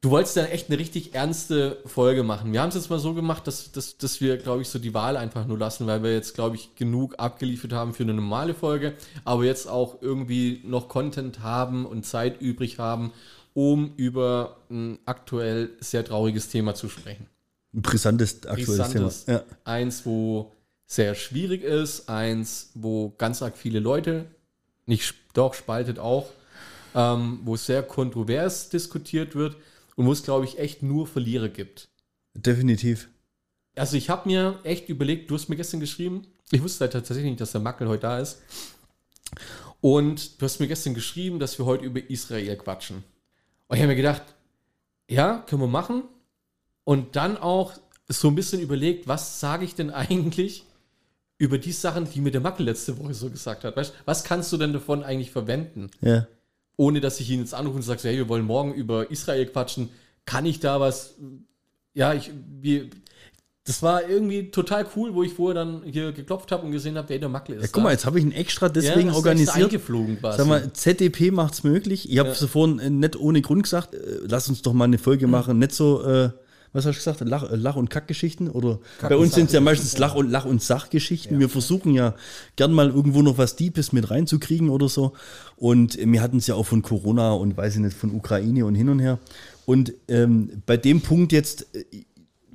Du wolltest dann echt eine richtig ernste Folge machen. Wir haben es jetzt mal so gemacht, dass, dass, dass wir, glaube ich, so die Wahl einfach nur lassen, weil wir jetzt, glaube ich, genug abgeliefert haben für eine normale Folge, aber jetzt auch irgendwie noch Content haben und Zeit übrig haben, um über ein aktuell sehr trauriges Thema zu sprechen. Ein brisantes aktuelles Brisantes. Thema. Ja. Eins, wo sehr schwierig ist, eins, wo ganz arg viele Leute, nicht doch, spaltet auch, ähm, wo sehr kontrovers diskutiert wird und wo es, glaube ich, echt nur Verlierer gibt. Definitiv. Also ich habe mir echt überlegt, du hast mir gestern geschrieben, ich wusste halt tatsächlich nicht, dass der Mackel heute da ist. Und du hast mir gestern geschrieben, dass wir heute über Israel quatschen. Und ich habe mir gedacht, ja, können wir machen. Und dann auch so ein bisschen überlegt, was sage ich denn eigentlich über die Sachen, die mir der Mackel letzte Woche so gesagt hat. Weißt, was kannst du denn davon eigentlich verwenden? Ja. Ohne dass ich ihn jetzt anrufe und sage, hey, wir wollen morgen über Israel quatschen. Kann ich da was? Ja, ich, wir, das war irgendwie total cool, wo ich vorher dann hier geklopft habe und gesehen habe, wer der Mackel ist. Ja, guck mal, jetzt habe ich ihn extra deswegen Ja, organisiert. Sag mal, ZDP macht's möglich. Ich habe Ja. ja. vorhin äh, nicht ohne Grund gesagt, äh, lass uns doch mal eine Folge machen. Nicht so, äh, was hast du gesagt, Lach, äh, Lach- und Kackgeschichten? Oder bei uns sind es ja meistens Lach- und Lach- und Sachgeschichten. Wir versuchen ja gern mal irgendwo noch was Deepes mit reinzukriegen oder so. Und äh, wir hatten es ja auch von Corona und weiß ich nicht, von Ukraine und hin und her. Und ähm, bei dem Punkt jetzt, äh,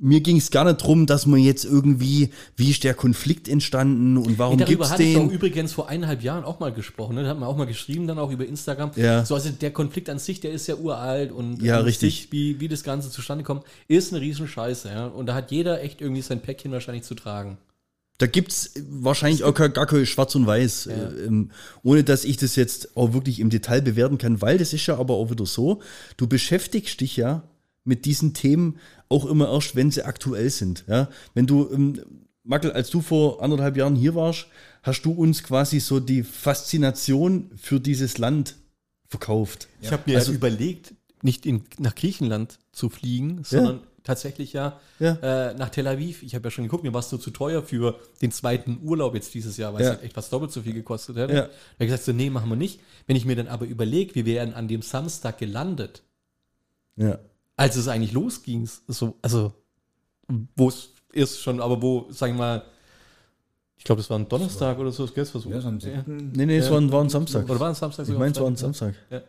mir ging es gar nicht drum, dass man jetzt irgendwie, wie ist der Konflikt entstanden und warum Darüber gibt's hatte ich den? auch übrigens vor eineinhalb Jahren auch mal gesprochen. Ne? Da hat man auch mal geschrieben, dann auch über Instagram. Ja. So, also der Konflikt an sich, der ist ja uralt und Ja, an richtig. Sich, wie, wie das Ganze zustande kommt, ist eine Riesenscheiße. Ja? Und da hat jeder echt irgendwie sein Päckchen wahrscheinlich zu tragen. Da gibt's wahrscheinlich auch gar, gar kein Schwarz und Weiß, äh, ähm, ohne dass ich das jetzt auch wirklich im Detail bewerten kann, weil das ist ja aber auch wieder so, du beschäftigst dich ja mit diesen Themen auch immer erst, wenn sie aktuell sind. Ja? Wenn du, ähm, Mackel, als du vor anderthalb Jahren hier warst, hast du uns quasi so die Faszination für dieses Land verkauft. Ich habe mir Also- überlegt, nicht in, nach Griechenland zu fliegen, sondern tatsächlich ja, Ja. Äh, nach Tel Aviv. Ich habe ja schon geguckt, mir war es nur zu teuer für den zweiten Urlaub jetzt dieses Jahr, weil Ja. es halt echt was doppelt so viel gekostet hätte. Ja. Da habe ich gesagt, so, nee, machen wir nicht. Wenn ich mir dann aber überlege, wir wären an dem Samstag gelandet, Ja. Als es eigentlich losging, so, also wo es ist schon, aber wo, sagen wir mal, ich glaube, das war ein Donnerstag oder so, das war so. Ja, so am ja. 7. Nee, nee, es war, ein- war ein Samstag. Oder war es Samstag Ich meine, es war ein? Samstag. Ja.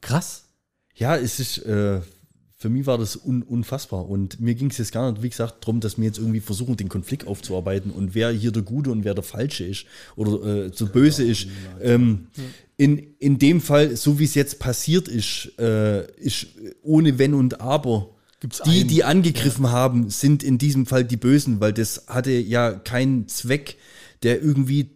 Krass. Ja, es ist, äh, für mich war das un unfassbar. Und mir ging es jetzt gar nicht, wie gesagt, darum, dass wir jetzt irgendwie versuchen, den Konflikt aufzuarbeiten und wer hier der Gute und wer der Falsche ist oder äh, so böse ist. Ähm, in, in dem Fall, so wie es jetzt passiert ist, äh, ist ohne Wenn und Aber. Gibt's die, einen- die angegriffen haben, sind in diesem Fall die Bösen, weil das hatte ja keinen Zweck, der irgendwie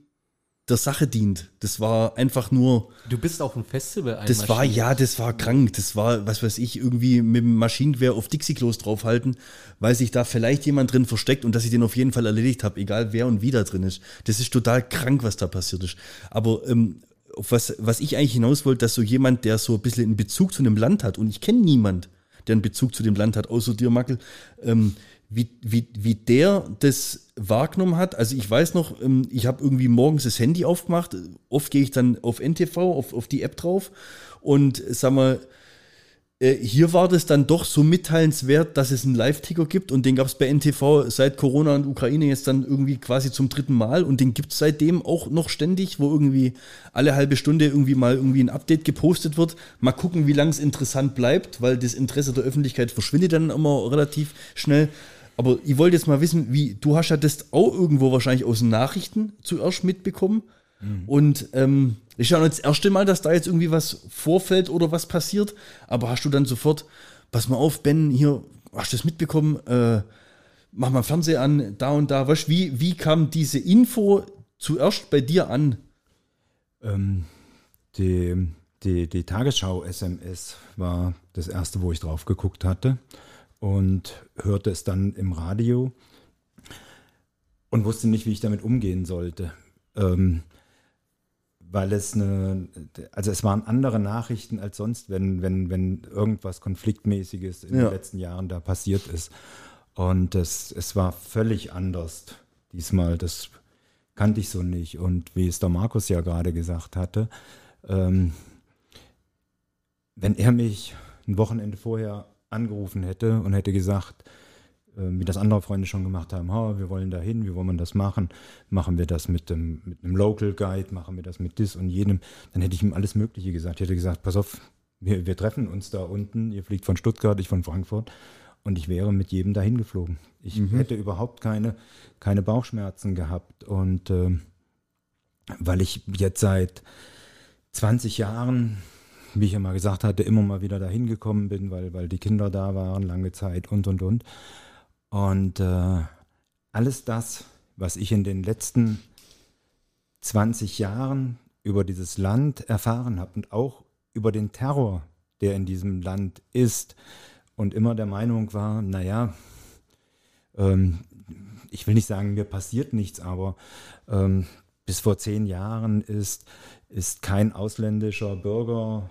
der Sache dient. Das war einfach nur Du bist auf ein Festival das war, ja, das war krank. Das war, was weiß ich, irgendwie mit dem Maschinengewehr auf Dixie-Klos draufhalten, weil sich da vielleicht jemand drin versteckt und dass ich den auf jeden Fall erledigt habe, egal wer und wie da drin ist. Das ist total krank, was da passiert ist. Aber ähm, auf was, was ich eigentlich hinaus wollte, dass so jemand, der so ein bisschen einen Bezug zu einem Land hat, und ich kenne niemand, der einen Bezug zu dem Land hat, außer dir, Mackel, ähm, wie, wie, wie der das wahrgenommen hat. Also ich weiß noch, ähm, ich habe irgendwie morgens das Handy aufgemacht. Oft gehe ich dann auf NTV, auf, auf die App drauf und äh, sag mal, äh, hier war das dann doch so mitteilenswert, dass es einen Live-Ticker gibt und den gab es bei NTV seit Corona und Ukraine jetzt dann irgendwie quasi zum dritten Mal und den gibt es seitdem auch noch ständig, wo irgendwie alle halbe Stunde irgendwie mal irgendwie ein Update gepostet wird. Mal gucken, wie lange es interessant bleibt, weil das Interesse der Öffentlichkeit verschwindet dann immer relativ schnell. Aber ich wollte jetzt mal wissen, wie, du hast ja das auch irgendwo wahrscheinlich aus den Nachrichten zuerst mitbekommen. Und ähm, ist ja noch das erste Mal, dass da jetzt irgendwie was vorfällt oder was passiert. Aber hast du dann sofort, pass mal auf, Ben, hier, hast du das mitbekommen? Äh, mach mal Fernseher an, da und da. Weißt, wie, wie kam diese Info zuerst bei dir an? Ähm, die, die, die Tagesschau-SMS war das erste, wo ich drauf geguckt hatte und hörte es dann im Radio und wusste nicht, wie ich damit umgehen sollte. Ähm, weil es eine, also es waren andere Nachrichten als sonst, wenn, wenn, wenn irgendwas Konfliktmäßiges in Ja. den letzten Jahren da passiert ist. Und es, es war völlig anders diesmal. Das kannte ich so nicht. Und wie es der Markus ja gerade gesagt hatte, ähm, wenn er mich ein Wochenende vorher angerufen hätte und hätte gesagt, äh, wie das andere Freunde schon gemacht haben, ha, wir wollen da hin, wie wollen wir das machen? Machen wir das mit, dem, mit einem Local Guide, machen wir das mit dis und jenem, dann hätte ich ihm alles Mögliche gesagt. Ich hätte gesagt, pass auf, wir, wir treffen uns da unten, ihr fliegt von Stuttgart, ich von Frankfurt und ich wäre mit jedem dahin geflogen. Ich hätte überhaupt keine, keine Bauchschmerzen gehabt und ähm, weil ich jetzt seit 20 Jahren wie ich mal gesagt hatte, immer mal wieder dahin gekommen bin, weil, weil die Kinder da waren, lange Zeit und und und. Und äh, alles das, was ich in den letzten 20 Jahren über dieses Land erfahren habe und auch über den Terror, der in diesem Land ist und immer der Meinung war, naja, ähm, ich will nicht sagen, mir passiert nichts, aber ähm, bis vor zehn Jahren ist, ist kein ausländischer Bürger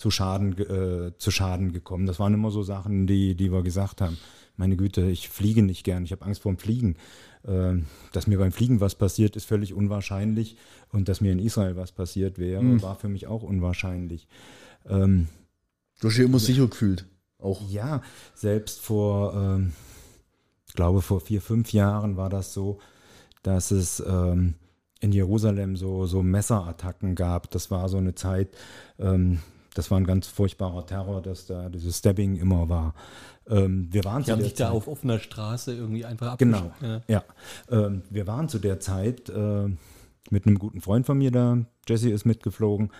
zu Schaden, äh, zu Schaden gekommen. Das waren immer so Sachen, die, die wir gesagt haben. Meine Güte, ich fliege nicht gern, ich habe Angst vor dem Fliegen. Äh, dass mir beim Fliegen was passiert, ist völlig unwahrscheinlich. Und dass mir in Israel was passiert wäre, Mhm. war für mich auch unwahrscheinlich. Ähm, Du hast dich immer sicher gefühlt. Auch. ja, selbst vor, ähm, ich glaube, vor vier, fünf Jahren war das so, dass es ähm, in Jerusalem so, so Messerattacken gab. Das war so eine Zeit, ähm, das war ein ganz furchtbarer Terror, dass da dieses Stabbing immer war. Ähm, wir waren Die zu haben der sich da Zeit- auf offener Straße irgendwie einfach Genau, abgesch- ja. Ähm, wir waren zu der Zeit äh, mit einem guten Freund von mir da, Jesse ist mitgeflogen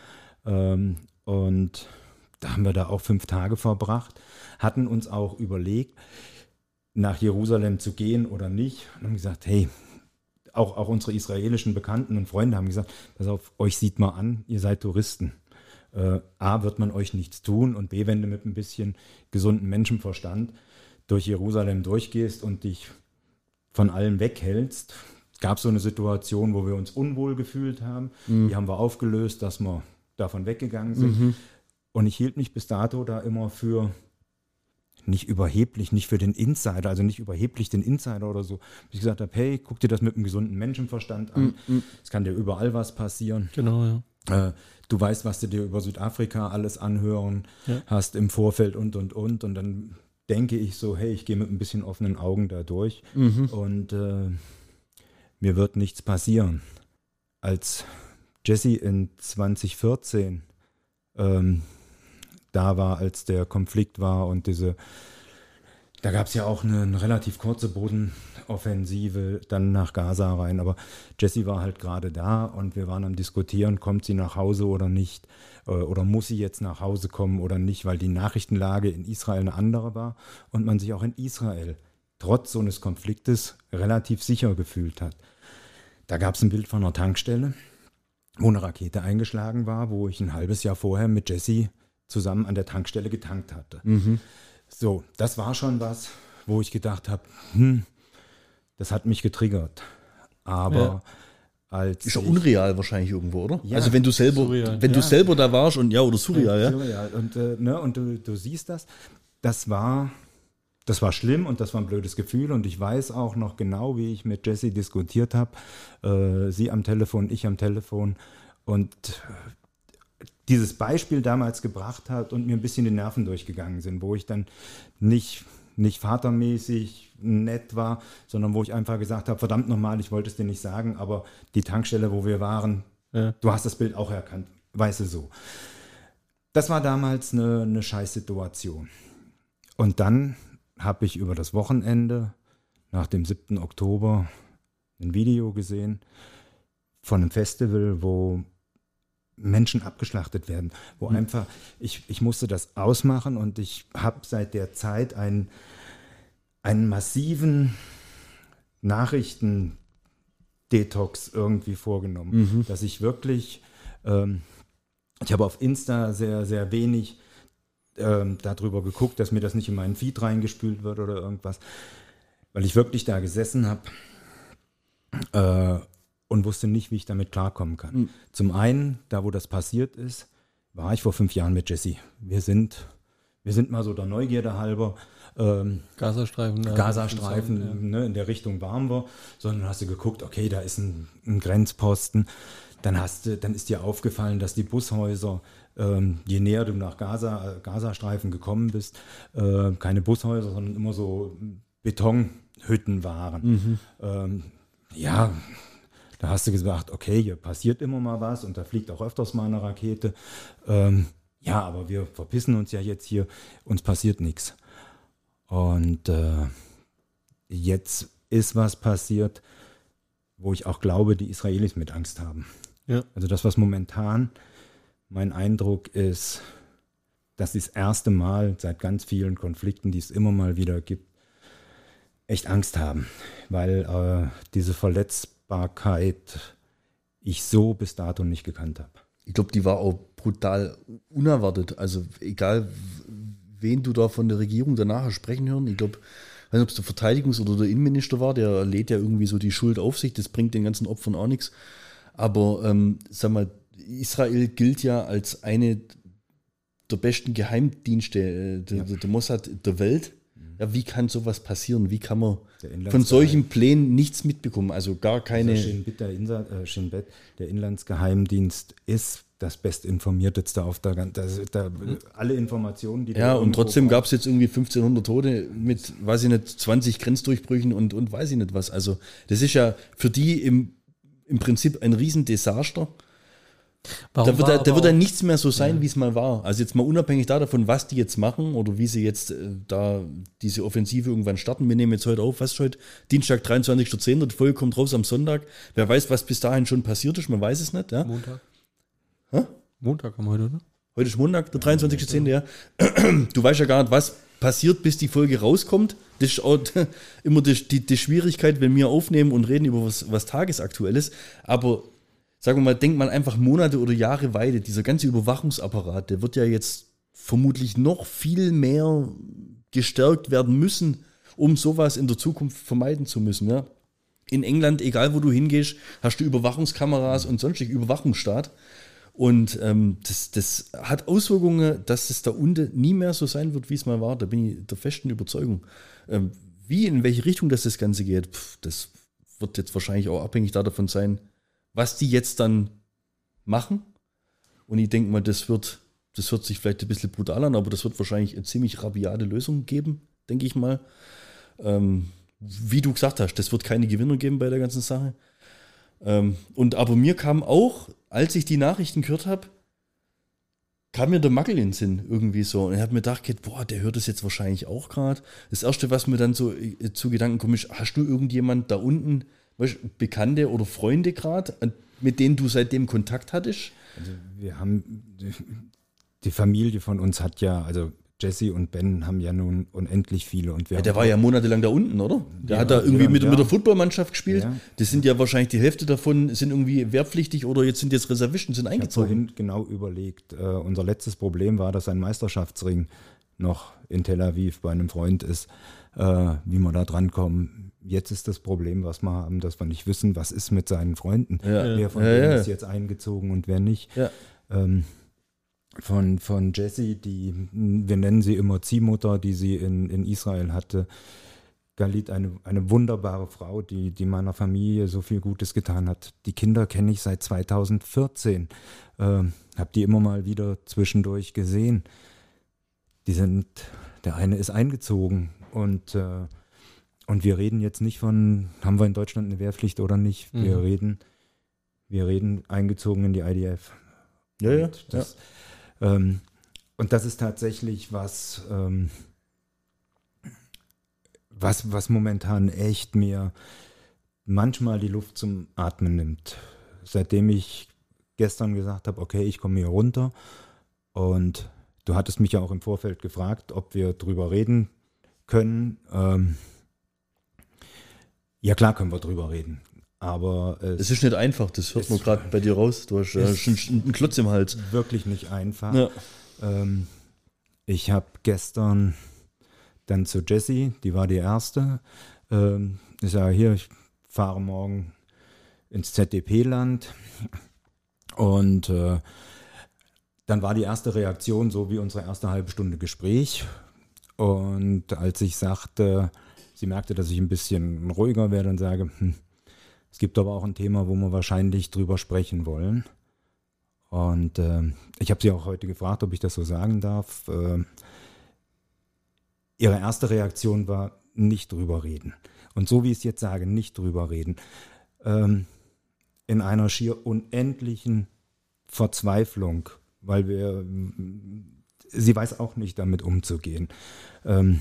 ähm, und da haben wir da auch fünf Tage verbracht, hatten uns auch überlegt, nach Jerusalem zu gehen oder nicht und haben gesagt, hey, auch, auch unsere israelischen Bekannten und Freunde haben gesagt, pass auf, euch sieht mal an, ihr seid Touristen. Äh, A, wird man euch nichts tun und B, wenn du mit ein bisschen gesunden Menschenverstand durch Jerusalem durchgehst und dich von allem weghältst, gab es so eine Situation, wo wir uns unwohl gefühlt haben. Die haben wir aufgelöst, dass wir davon weggegangen sind. Und ich hielt mich bis dato da immer für nicht überheblich, nicht für den Insider, also nicht überheblich den Insider oder so. Ich gesagt habe, hey, guck dir das mit einem gesunden Menschenverstand an. Es kann dir überall was passieren. Genau, ja. Äh, du weißt, was du dir über Südafrika alles anhören Ja. hast im Vorfeld und, und, und. Und dann denke ich so, hey, ich gehe mit ein bisschen offenen Augen da durch und äh, mir wird nichts passieren. Als Jesse in 2014 ähm, da war, als der Konflikt war und diese, da gab es ja auch eine, eine relativ kurze Bodenoffensive dann nach Gaza rein, aber Jessie war halt gerade da und wir waren am diskutieren, kommt sie nach Hause oder nicht, äh, oder muss sie jetzt nach Hause kommen oder nicht, weil die Nachrichtenlage in Israel eine andere war und man sich auch in Israel trotz so eines Konfliktes relativ sicher gefühlt hat. Da gab es ein Bild von einer Tankstelle, wo eine Rakete eingeschlagen war, wo ich ein halbes Jahr vorher mit Jesse zusammen an der Tankstelle getankt hatte. So, das war schon was, wo ich gedacht habe, hm, das hat mich getriggert. Aber Ja. als Ist ja unreal wahrscheinlich irgendwo, oder? Ja. Also wenn du selber, Surreal, wenn du ja. selber da warst und ja, oder surreal, ja. Surreal. Und, äh, ne, und du, du siehst das, das war, das war schlimm und das war ein blödes Gefühl. Und ich weiß auch noch genau, wie ich mit Jessie diskutiert habe. Äh, sie am Telefon, ich am Telefon. Und äh, dieses Beispiel damals gebracht hat und mir ein bisschen die Nerven durchgegangen sind, wo ich dann nicht, nicht vatermäßig nett war, sondern wo ich einfach gesagt habe, verdammt nochmal, ich wollte es dir nicht sagen, aber die Tankstelle, wo wir waren, Ja. du hast das Bild auch erkannt, weißt du so. Das war damals eine, eine Scheißsituation. Und dann habe ich über das Wochenende nach dem 7. Oktober ein Video gesehen von einem Festival, wo Menschen abgeschlachtet werden, wo einfach, ich, ich musste das ausmachen und ich habe seit der Zeit einen, einen massiven Nachrichten-Detox irgendwie vorgenommen, dass ich wirklich, ähm, ich habe auf Insta sehr, sehr wenig ähm, darüber geguckt, dass mir das nicht in meinen Feed reingespült wird oder irgendwas, weil ich wirklich da gesessen habe äh, und wusste nicht, wie ich damit klarkommen kann. Zum einen, da wo das passiert ist, war ich vor fünf Jahren mit Jesse. Wir sind, wir sind mal so der Neugierde halber ähm, Gazastreifen. Gazastreifen, Ja. ne, in der Richtung waren wir, sondern hast du geguckt, okay, da ist ein, ein Grenzposten. Dann hast du, dann ist dir aufgefallen, dass die Bushäuser, ähm, je näher du nach Gaza, Gazastreifen gekommen bist, äh, keine Bushäuser, sondern immer so Betonhütten waren. Ähm, ja, da hast du gesagt, okay, hier passiert immer mal was und da fliegt auch öfters mal eine Rakete. Ähm, ja, aber wir verpissen uns ja jetzt hier, uns passiert nichts. Und äh, jetzt ist was passiert, wo ich auch glaube, die Israelis mit Angst haben. Ja. Also das, was momentan mein Eindruck ist, dass sie das erste Mal seit ganz vielen Konflikten, die es immer mal wieder gibt, echt Angst haben, weil äh, diese Verletzbarkeit ich so bis dato nicht gekannt habe. Ich glaube, die war auch brutal unerwartet. Also egal, wen du da von der Regierung danach sprechen hören. Ich glaube, ich weiß nicht, ob es der Verteidigungs- oder der Innenminister war, der lädt ja irgendwie so die Schuld auf sich. Das bringt den ganzen Opfern auch nichts. Aber ähm, sag mal, Israel gilt ja als eine der besten Geheimdienste, äh, der, der, der Mossad der Welt. Ja, wie kann sowas passieren? Wie kann man von solchen Plänen nichts mitbekommen? Also gar keine. Also Shin Bet, der, Insa, äh, Shin Bet, der Inlandsgeheimdienst ist das bestinformierteste auf der ganzen, da, alle Informationen, die Ja, und trotzdem gab es jetzt irgendwie 1500 Tote mit, weiß ich nicht, 20 Grenzdurchbrüchen und, und weiß ich nicht was. Also, das ist ja für die im, im Prinzip ein Riesendesaster. Warum Da wird, war da, wird dann nichts mehr so sein, wie es mal war. Also jetzt mal unabhängig da davon, was die jetzt machen oder wie sie jetzt äh, da diese Offensive irgendwann starten. Wir nehmen jetzt heute auf, was ist heute? Dienstag, 23.10. Die Folge kommt raus am Sonntag. Wer weiß, was bis dahin schon passiert ist, man weiß es nicht. Ja? Montag. Hä? Montag haben wir heute, ne? Heute ist Montag, der 23.10. Ja. [clears throat] Du weißt ja gar nicht, was passiert, bis die Folge rauskommt. Das ist auch [laughs] immer die, die, die Schwierigkeit, wenn wir aufnehmen und reden über was, was tagesaktuelles. Aber sagen wir mal, denkt man einfach Monate oder Jahre weiter. Dieser ganze Überwachungsapparat, der wird ja jetzt vermutlich noch viel mehr gestärkt werden müssen, um sowas in der Zukunft vermeiden zu müssen. Ja. In England, egal wo du hingehst, hast du Überwachungskameras und sonstig Überwachungsstaat. Und ähm, das, das hat Auswirkungen, dass es da unten nie mehr so sein wird, wie es mal war. Da bin ich der festen Überzeugung. Ähm, wie, in welche Richtung das, das Ganze geht, pf, das wird jetzt wahrscheinlich auch abhängig davon sein, was die jetzt dann machen. Und ich denke mal, das wird, das hört sich vielleicht ein bisschen brutal an, aber das wird wahrscheinlich eine ziemlich rabiate Lösung geben, denke ich mal. Ähm, wie du gesagt hast, das wird keine Gewinner geben bei der ganzen Sache. Ähm, und aber mir kam auch, als ich die Nachrichten gehört habe, kam mir der Mackel in den Sinn irgendwie so. Und ich habe mir gedacht, boah, der hört das jetzt wahrscheinlich auch gerade. Das Erste, was mir dann so äh, zu Gedanken kommt, ist, hast du irgendjemand da unten, weißt, Bekannte oder Freunde gerade, mit denen du seitdem Kontakt hattest? Also wir haben, die Familie von uns hat ja, also Jesse und Ben haben ja nun unendlich viele und wir Ja, der war ja monatelang da unten, oder? Der Ja, hat da irgendwie ja, mit, der Footballmannschaft gespielt. Das sind ja wahrscheinlich die Hälfte davon sind irgendwie wehrpflichtig oder jetzt sind jetzt Reservisten, sind Ich habe eingezogen. genau überlegt, äh, unser letztes Problem war, dass ein Meisterschaftsring noch in Tel Aviv bei einem Freund ist, äh, wie wir da drankommen. Jetzt ist das Problem, was wir haben, dass wir nicht wissen, was ist mit seinen Freunden. Ja. Wer von Ja, denen ja. ist jetzt eingezogen und wer nicht. Ähm, von, von Jessie, die, wir nennen sie immer Ziehmutter, die sie in, in Israel hatte. Galit, eine, eine wunderbare Frau, die, die meiner Familie so viel Gutes getan hat. Die Kinder kenne ich seit 2014. Ähm, Habe die immer mal wieder zwischendurch gesehen. Die sind, der eine ist eingezogen und, äh, und wir reden jetzt nicht von, haben wir in Deutschland eine Wehrpflicht oder nicht. Wir Mhm. reden, wir reden eingezogen in die IDF. Ja, ja. Und das, ähm, und das ist tatsächlich was, ähm, was, was momentan echt mir manchmal die Luft zum Atmen nimmt. Seitdem ich gestern gesagt habe, okay, ich komme hier runter und du hattest mich ja auch im Vorfeld gefragt, ob wir drüber reden können. Ähm, ja, klar können wir drüber reden. Aber es Es ist nicht einfach, das hört man gerade bei dir raus. Du hast äh, schon einen Klotz im Hals. wirklich nicht einfach. Ja. Ähm, ich habe gestern dann zu Jessie, die war die erste. Ähm, ich sage, hier, ich fahre morgen ins ZDP-Land. Und äh, dann war die erste Reaktion so wie unsere erste halbe Stunde Gespräch. Und als ich sagte, sie merkte, dass ich ein bisschen ruhiger werde und sage, hm, es gibt aber auch ein Thema, wo wir wahrscheinlich drüber sprechen wollen. Und ähm, ich habe sie auch heute gefragt, ob ich das so sagen darf. Ähm, ihre erste Reaktion war, nicht drüber reden. Und so wie ich es jetzt sage, nicht drüber reden. Ähm, in einer schier unendlichen Verzweiflung, weil wir, sie weiß auch nicht damit umzugehen. Ähm,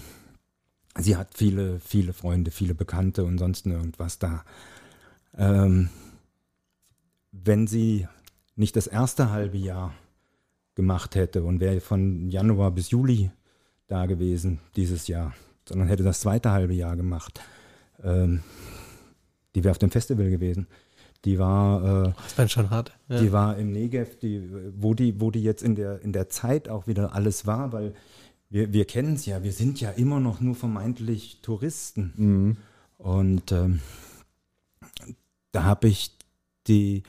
sie hat viele, viele Freunde, viele Bekannte und sonst irgendwas da. Ähm, wenn sie nicht das erste halbe Jahr gemacht hätte und wäre von Januar bis Juli da gewesen dieses Jahr, sondern hätte das zweite halbe Jahr gemacht, ähm, die wäre auf dem Festival gewesen. Die war, äh, Das wäre schon hart. Ja. die war im Negev, die, wo, die, wo die jetzt in der, in der Zeit auch wieder alles war, weil wir, wir kennen es ja, wir sind ja immer noch nur vermeintlich Touristen. Und ähm, da habe ich die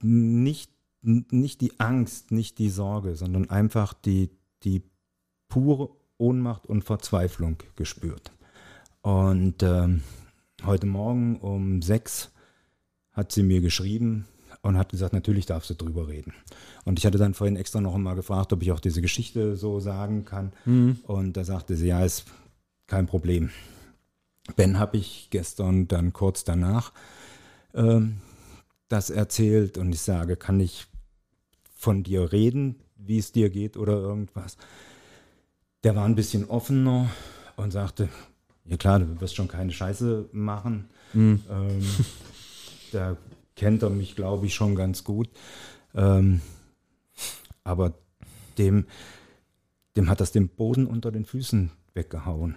nicht, nicht die Angst, nicht die Sorge, sondern einfach die, die pure Ohnmacht und Verzweiflung gespürt. Und ähm, heute Morgen um sechs hat sie mir geschrieben und hat gesagt, natürlich darfst du drüber reden. Und ich hatte dann vorhin extra noch einmal gefragt, ob ich auch diese Geschichte so sagen kann. Und da sagte sie, ja, ist kein Problem. Ben habe ich gestern dann kurz danach ähm, das erzählt und ich sage, kann ich von dir reden, wie es dir geht oder irgendwas. Der war ein bisschen offener und sagte, ja klar, du wirst schon keine Scheiße machen. Ähm, da kennt er mich, glaube ich, schon ganz gut. Ähm, aber dem, dem hat das den Boden unter den Füßen weggehauen.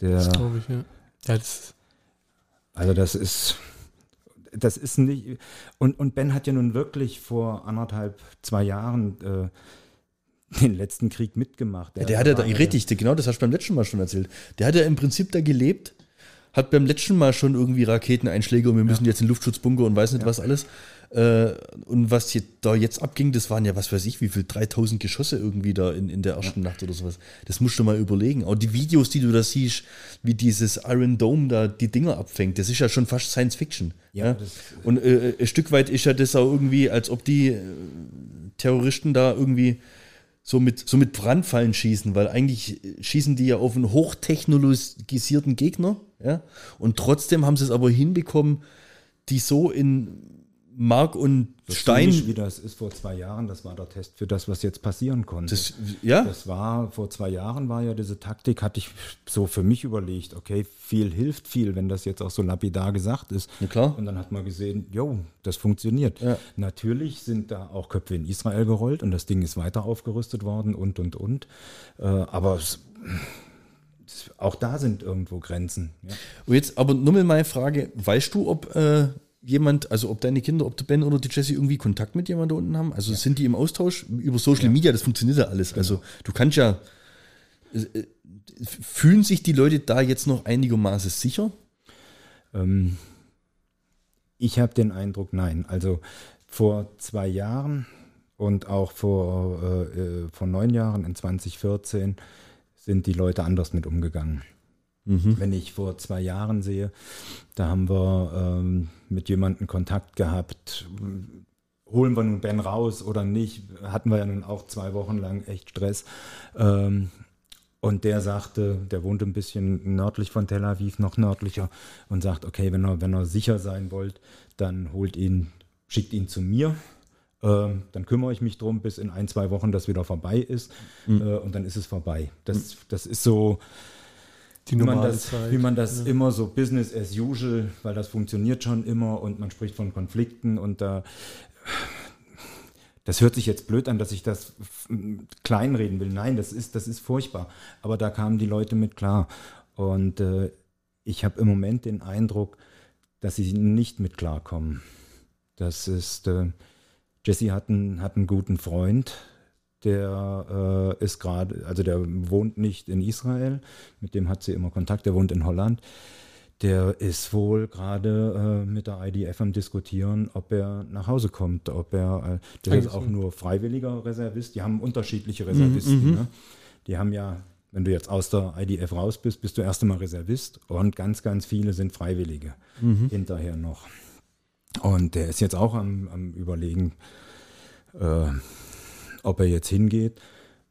Der, Das glaube ich, ja. Das, also das ist, das ist nicht. Und, und Ben hat ja nun wirklich vor anderthalb, zwei Jahren äh, den letzten Krieg mitgemacht. Ja, der hat ja da, war richtig, genau, das hast du beim letzten Mal schon erzählt. Der hat ja im Prinzip da gelebt, hat beim letzten Mal schon irgendwie Raketeneinschläge und wir müssen jetzt in den Luftschutzbunker und weiß nicht was alles. Äh, und was hier, da jetzt abging, das waren ja, was weiß ich, wie viel, 3000 Geschosse irgendwie da in, in der ersten Nacht oder sowas. Das musst du mal überlegen. Auch die Videos, die du da siehst, wie dieses Iron Dome da die Dinger abfängt, das ist ja schon fast Science Fiction. Ja, das- und äh, ein Stück weit ist ja das auch irgendwie, als ob die äh, Terroristen da irgendwie so mit, so mit Brandfallen schießen, weil eigentlich schießen die ja auf einen hochtechnologisierten Gegner, ja, und trotzdem haben sie es aber hinbekommen, die so in Mark und so Stein, wie das ist vor zwei Jahren, das war der Test für das, was jetzt passieren konnte. das, ja, Das war, vor zwei Jahren war ja diese Taktik, hatte ich so für mich überlegt, okay, viel hilft viel, wenn das jetzt auch so lapidar gesagt ist. Ja, klar. Und dann hat man gesehen, jo, das funktioniert. Ja. Natürlich sind da auch Köpfe in Israel gerollt und das Ding ist weiter aufgerüstet worden und, und, und. Äh, aber es, auch da sind irgendwo Grenzen. Ja. Und jetzt aber nur mal meine Frage, weißt du, ob äh, jemand, also ob deine Kinder, ob der Ben oder die Jessie irgendwie Kontakt mit jemandem da unten haben? Also sind die im Austausch über Social Media? Das funktioniert ja alles. Also du kannst ja, äh, äh, fühlen sich die Leute da jetzt noch einigermaßen sicher? Ähm, ich habe den Eindruck, nein. Also vor zwei Jahren und auch vor, äh, äh, vor neun Jahren, in 2014, sind die Leute anders mit umgegangen. Wenn ich vor zwei Jahren sehe, da haben wir ähm, mit jemandem Kontakt gehabt. Holen wir nun Ben raus oder nicht? Hatten wir ja nun auch zwei Wochen lang echt Stress. Ähm, und der sagte, der wohnt ein bisschen nördlich von Tel Aviv, noch nördlicher, und sagt, okay, wenn er, wenn er sicher sein wollt, dann holt ihn, schickt ihn zu mir. Ähm, dann kümmere ich mich drum, bis in ein, zwei Wochen das wieder vorbei ist. Äh, und dann ist es vorbei. Das, das ist so, die wie man normale das, Zeit. wie man das immer so Business as usual, weil das funktioniert schon immer und man spricht von Konflikten und da. Das hört sich jetzt blöd an, dass ich das kleinreden will. Nein, das ist, das ist furchtbar. Aber da kamen die Leute mit klar. Und äh, ich habe im Moment den Eindruck, dass sie nicht mit klarkommen. Das ist, äh, Jesse hat einen, hat einen guten Freund, der äh, ist gerade, also der wohnt nicht in Israel, mit dem hat sie immer Kontakt, der wohnt in Holland. Der ist wohl gerade äh, mit der IDF am Diskutieren, ob er nach Hause kommt, ob er, äh, der ist auch nur freiwilliger Reservist, die haben unterschiedliche Reservisten. ne? Die haben ja, wenn du jetzt aus der IDF raus bist, bist du erst einmal Reservist und ganz, ganz viele sind Freiwillige hinterher noch. Und der ist jetzt auch am, am Überlegen, äh, ob er jetzt hingeht,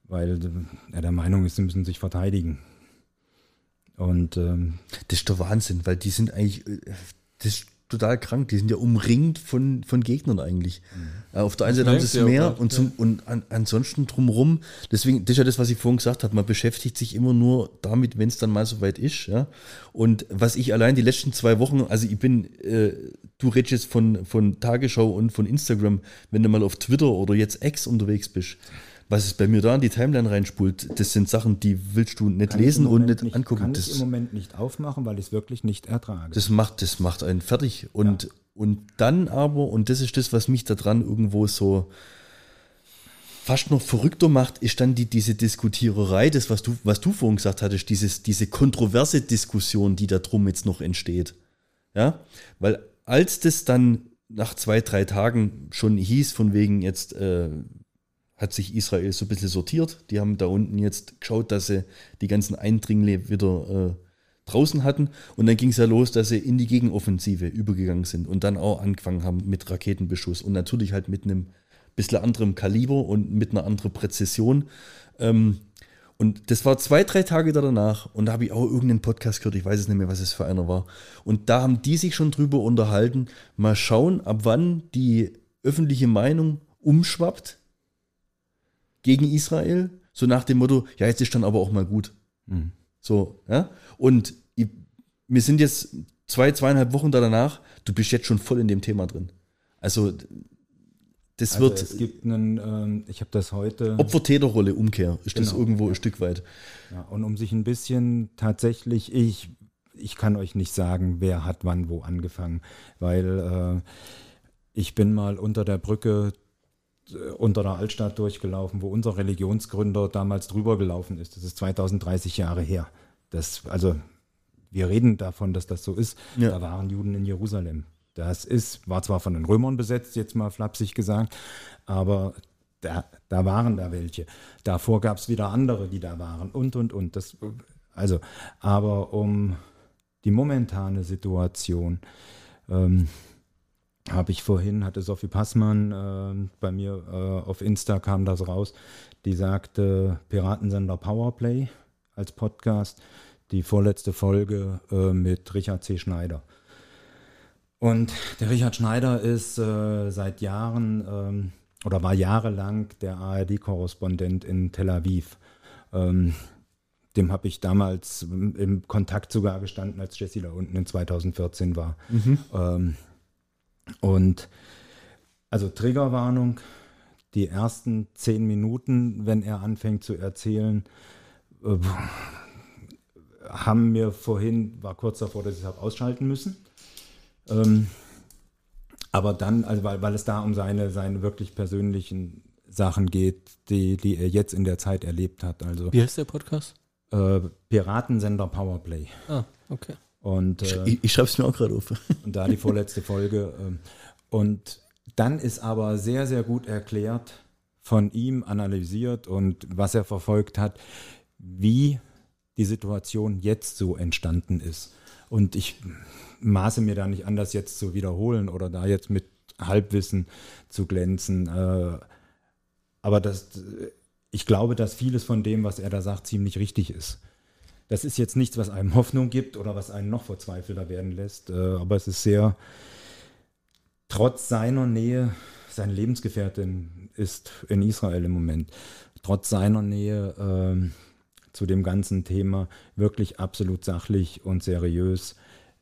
weil er der Meinung ist, sie müssen sich verteidigen. Und ähm, Das ist der Wahnsinn, weil die sind eigentlich, äh, das ist total krank. Die sind ja umringt von, von Gegnern eigentlich. Äh, Auf der einen Seite haben sie das ja auch Meer und, zum, und an, ansonsten drumherum. Deswegen, das ist ja das, was ich vorhin gesagt habe. Man beschäftigt sich immer nur damit, wenn es dann mal soweit ist. Ja? Und was ich allein die letzten zwei Wochen, also ich bin äh, du redest jetzt von, von Tagesschau und von Instagram, wenn du mal auf Twitter oder jetzt X unterwegs bist. Was es bei mir da in die Timeline reinspult, das sind Sachen, die willst du nicht Kann lesen und Moment nicht, angucken. Kann Das, ich im Moment nicht aufmachen, weil ich es wirklich nicht ertrage. das macht, das macht einen fertig. Und, und dann aber, und das ist das, was mich da dran irgendwo so fast noch verrückter macht, ist dann die, diese Diskutiererei, das, was du, was du vorhin gesagt hattest, dieses, diese kontroverse Diskussion, die da drum jetzt noch entsteht. Ja, weil als das dann nach zwei, drei Tagen schon hieß, von wegen jetzt äh, hat sich Israel so ein bisschen sortiert. Die haben da unten jetzt geschaut, dass sie die ganzen Eindringlinge wieder äh, draußen hatten. Und dann ging es ja los, dass sie in die Gegenoffensive übergegangen sind und dann auch angefangen haben mit Raketenbeschuss und natürlich halt mit einem bisschen anderem Kaliber und mit einer anderen Präzision. Ähm, und das war zwei, drei Tage danach und da habe ich auch irgendeinen Podcast gehört, ich weiß es nicht mehr, was es für einer war. Und da haben die sich schon drüber unterhalten, mal schauen, ab wann die öffentliche Meinung umschwappt gegen Israel, so nach dem Motto, ja, jetzt ist dann aber auch mal gut. So, ja. Und ich, wir sind jetzt zwei, zweieinhalb Wochen danach, du bist jetzt schon voll in dem Thema drin. Also, das Also wird es gibt einen, ähm, ich habe das heute. Opfer-Täter-Rolle, Umkehr, ist das Genau, irgendwo ein Stück weit. Ja, und um sich ein bisschen tatsächlich, ich, ich kann euch nicht sagen, wer hat wann wo angefangen, weil äh, ich bin mal unter der Brücke äh, unter der Altstadt durchgelaufen, wo unser Religionsgründer damals drüber gelaufen ist. Das ist 2030 Jahre her. Das, also wir reden davon, dass das so ist. Ja. Da waren Juden in Jerusalem. Das ist, war zwar von den Römern besetzt, jetzt mal flapsig gesagt, aber da, da waren da welche. Davor gab es wieder andere, die da waren und, und, und. Das, also, aber um die momentane Situation ähm, habe ich vorhin, hatte Sophie Passmann äh, bei mir äh, auf Insta kam das raus, die sagte Piratensender Powerplay als Podcast, die vorletzte Folge äh, mit Richard C. Schneider. Und der Richard Schneider ist äh, seit Jahren ähm, oder war jahrelang der ARD-Korrespondent in Tel Aviv. Ähm, dem habe ich damals im im Kontakt sogar gestanden, als Jesse da unten in 2014 war. Ähm, und also Triggerwarnung, die ersten zehn Minuten, wenn er anfängt zu erzählen, äh, haben mir vorhin, war kurz davor, dass ich es habe ausschalten müssen. Ähm, aber dann, also weil, weil es da um seine, seine wirklich persönlichen Sachen geht, die, die er jetzt in der Zeit erlebt hat. Also Wie heißt der Podcast? äh, Piratensender Powerplay. Ah, okay. Und, äh, Ich, ich schreibe es mir auch gerade auf. [laughs] und da die vorletzte Folge. Ähm, und dann ist aber sehr, sehr gut erklärt, von ihm analysiert und was er verfolgt hat, wie die Situation jetzt so entstanden ist. Und ich maße mir da nicht an, das jetzt zu wiederholen oder da jetzt mit Halbwissen zu glänzen. Äh, aber das, ich glaube, dass vieles von dem, was er da sagt, ziemlich richtig ist. Das ist jetzt nichts, was einem Hoffnung gibt oder was einen noch verzweifelter werden lässt, äh, aber es ist sehr, trotz seiner Nähe, seine Lebensgefährtin ist in Israel im Moment, trotz seiner Nähe ähm, zu dem ganzen Thema wirklich absolut sachlich und seriös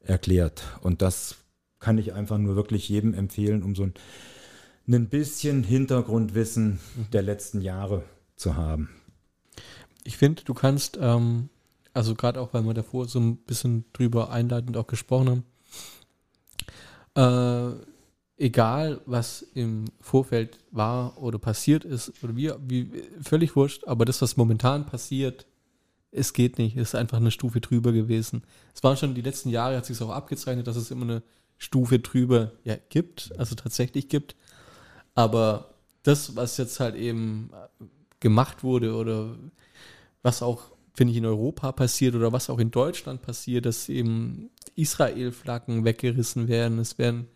erklärt. Und das kann ich einfach nur wirklich jedem empfehlen, um so ein, ein bisschen Hintergrundwissen der letzten Jahre zu haben. Ich finde, du kannst, ähm, also gerade auch, weil wir davor so ein bisschen drüber einleitend auch gesprochen haben, äh, egal was im Vorfeld war oder passiert ist, oder wie, wie völlig wurscht, aber das, was momentan passiert, es geht nicht, ist einfach eine Stufe drüber gewesen. Es waren schon die letzten Jahre, hat sich auch abgezeichnet, dass es immer eine Stufe drüber ja, gibt, also tatsächlich gibt. Aber das, was jetzt halt eben gemacht wurde oder was auch, finde ich, in Europa passiert oder was auch in Deutschland passiert, dass eben Israel-Flaggen weggerissen werden. Es werden,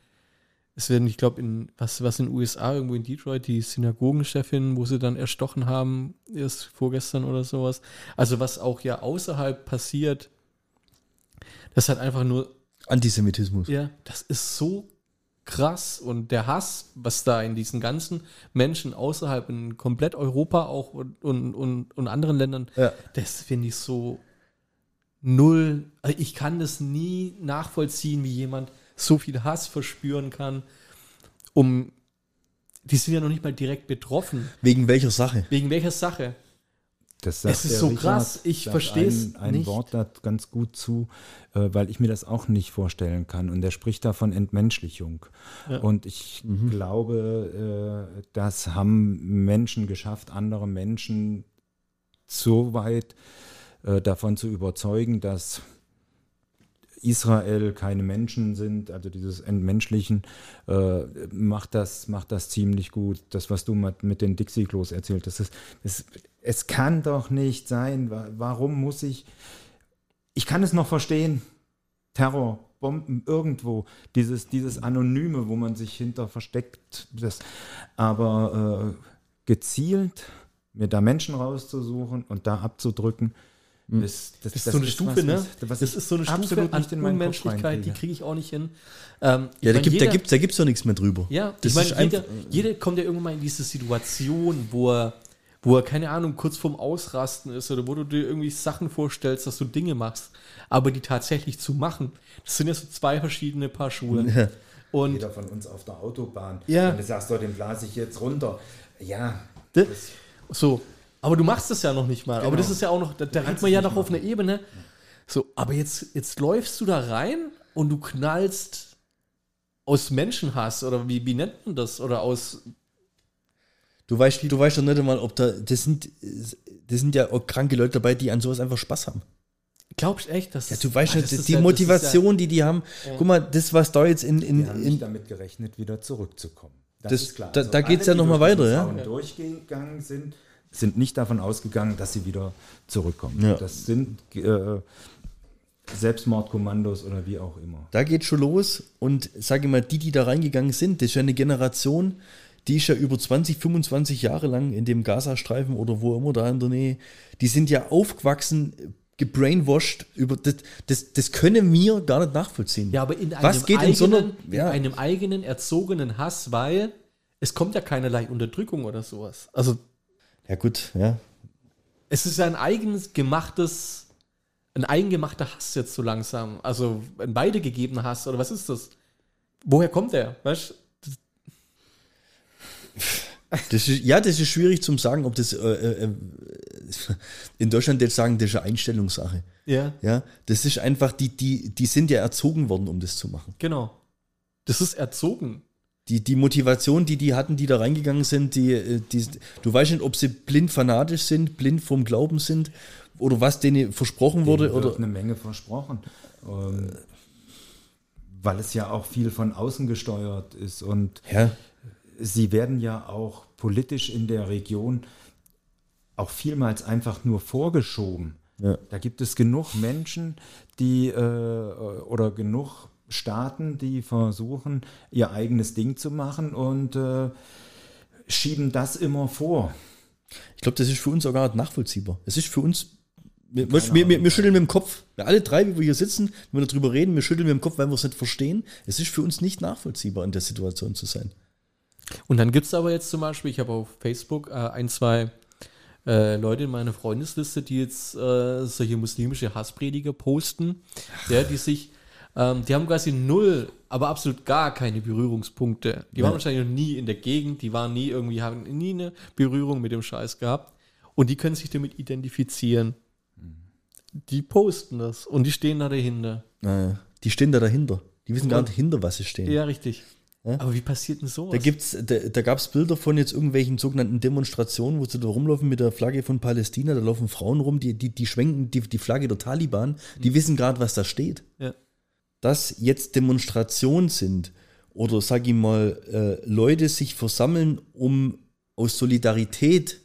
es werden, ich glaube, in was, was in den USA, irgendwo in Detroit, die Synagogenchefin, wo sie dann erstochen haben, erst vorgestern oder sowas. Also was auch ja außerhalb passiert, das hat einfach nur Antisemitismus. ja, das ist so krass und der Hass, was da in diesen ganzen Menschen außerhalb in komplett Europa auch und, und, und, und anderen Ländern, Ja. das finde ich so null. Also ich kann das nie nachvollziehen, wie jemand so viel Hass verspüren kann, um die sind ja noch nicht mal direkt betroffen. Wegen welcher Sache? Wegen welcher Sache? Das Es ist so krass, ich sagt versteh's ein, ein nicht. Wort da ganz gut zu, äh, weil ich mir das auch nicht vorstellen kann. Und er spricht da von Entmenschlichung. Und ich glaube, äh, das haben Menschen geschafft, andere Menschen so weit äh, davon zu überzeugen, dass Israel keine Menschen sind, also dieses Entmenschlichen, äh, macht, das, macht das ziemlich gut. Das, was du mit, den Dixie-Klos erzählt hast, das, das, es kann doch nicht sein. Wa- Warum muss ich, ich kann es noch verstehen, Terror, Bomben irgendwo, dieses, dieses Anonyme, wo man sich hinter versteckt, das, aber äh, gezielt mir da Menschen rauszusuchen und da abzudrücken, ist, Das ist so eine Stufe, ne? was das ist so eine Stufe an Unmenschlichkeit, die kriege ich auch nicht hin. Ähm, Ja, da mein, gibt jeder- da gibt's, da gibt's ja nichts mehr drüber. Ja, das ich meine, ist jeder, jeder kommt ja irgendwann mal in diese Situation, wo er, wo er, keine Ahnung, kurz vorm Ausrasten ist oder wo du dir irgendwie Sachen vorstellst, dass du Dinge machst, aber die tatsächlich zu machen, das sind ja so zwei verschiedene Paar Schuhe. Ja. Und Jeder von uns auf der Autobahn. Ja. Und du sagst, doch, den blase ich jetzt runter. Ja, d- so, aber du machst es ja noch nicht mal. Aber Genau. das ist ja auch noch, da, da redet man es ja noch auf einer Ebene. So, aber jetzt, jetzt läufst du da rein und du knallst aus Menschenhass oder wie, wie nennt man das? Oder aus Du weißt, du weißt doch nicht einmal, ob da, das sind, das sind ja auch kranke Leute dabei, die an sowas einfach Spaß haben. Glaubst du echt, dass Ja, du weißt Ah, nicht, das ist die ja- das ist Motivation, die die haben. Guck mal, das, was da jetzt in, in, haben nicht in damit gerechnet, wieder zurückzukommen. Das- da- da geht's ja alle, noch die mal durch weiter, diesen ja? Durchgegangen sind, sind nicht davon ausgegangen, dass sie wieder zurückkommen. Ja. Das sind äh, Selbstmordkommandos oder wie auch immer. da geht schon los. Und sage mal, die, die da reingegangen sind, das ist ja eine Generation, die ist ja über 20, 25 Jahre lang in dem Gazastreifen oder wo immer da in der Nähe, die sind ja aufgewachsen, gebrainwashed über das, das, das können wir gar nicht nachvollziehen. Ja, aber in einem, Was geht in eigenen, so einer- ja. in einem eigenen erzogenen Hass, weil es kommt ja keinerlei Unterdrückung oder sowas. Also Ja, gut, ja. es ist ja ein eigenes gemachtes, ein eigengemachter Hass jetzt so langsam. Also ein weitergegebener Hass oder was ist das? Woher kommt der? Weißt du? Das ist, ja, das ist schwierig zum sagen, ob das äh, äh, in Deutschland jetzt sagen, das ist eine Einstellungssache. Ja, Ja, das ist einfach, die, die, die sind ja erzogen worden, um das zu machen. genau. Das ist erzogen. Die, die Motivation, die die hatten, die da reingegangen sind, die, äh, die, du weißt nicht, ob sie blind fanatisch sind, blind vom Glauben sind oder was denen versprochen wurde. Denen wird Oder, eine Menge versprochen. Ähm, weil es ja auch viel von außen gesteuert ist und ja, sie werden ja auch politisch in der Region auch vielmals einfach nur vorgeschoben. Ja. Da gibt es genug Menschen, die äh, oder genug Staaten, die versuchen, ihr eigenes Ding zu machen und äh, schieben das immer vor. ich glaube, das ist für uns sogar nicht nachvollziehbar. Es ist für uns, wir, wir, wir, wir schütteln mit dem Kopf. Wir alle drei, wie wir hier sitzen, wenn wir darüber reden, wir schütteln mit dem Kopf, weil wir es nicht verstehen. Es ist für uns nicht nachvollziehbar, in der Situation zu sein. Und dann gibt es aber jetzt zum Beispiel, ich habe auf Facebook äh, ein, zwei äh, Leute in meiner Freundesliste, die jetzt äh, solche muslimische Hassprediger posten, ja, die sich, ähm, die haben quasi null, aber absolut gar keine Berührungspunkte. Die waren wahrscheinlich noch nie in der Gegend, die waren nie irgendwie, haben nie eine Berührung mit dem Scheiß gehabt und die können sich damit identifizieren. Die posten das und die stehen da dahinter. Naja, die stehen da dahinter. Die wissen gar nicht hinter, was sie stehen. Ja, richtig. Aber wie passiert denn sowas? Da, gibt's, da, da gab es Bilder von jetzt irgendwelchen sogenannten Demonstrationen, wo sie da rumlaufen mit der Flagge von Palästina. Da laufen Frauen rum, die, die, die schwenken die, die Flagge der Taliban. Die wissen gerade, was da steht. ja. Dass jetzt Demonstrationen sind oder sag ich mal, äh, Leute sich versammeln, um aus Solidarität,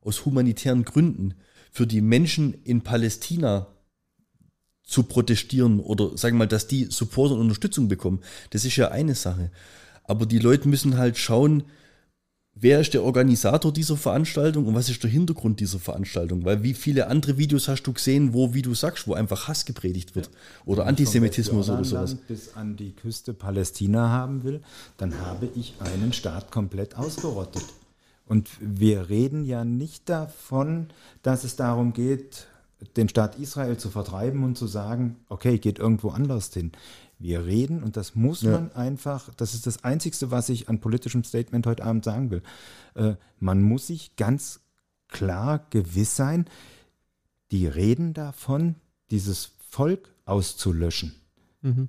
aus humanitären Gründen für die Menschen in Palästina zu protestieren oder sagen wir mal, dass die Support und Unterstützung bekommen, das ist ja eine Sache. Aber die Leute müssen halt schauen, wer ist der Organisator dieser Veranstaltung und was ist der Hintergrund dieser Veranstaltung? Weil wie viele andere Videos hast du gesehen, wo, wie du sagst, wo einfach Hass gepredigt wird oder Antisemitismus oder sowas. Bis an die Küste Palästina haben will, dann habe ich einen Staat komplett ausgerottet. Und wir reden ja nicht davon, dass es darum geht, den Staat Israel zu vertreiben und zu sagen, okay, geht irgendwo anders hin. Wir reden und das muss Ja. man einfach, das ist das Einzigste, was ich an politischem Statement heute Abend sagen will. Äh, man muss sich ganz klar gewiss sein, die reden davon, dieses Volk auszulöschen.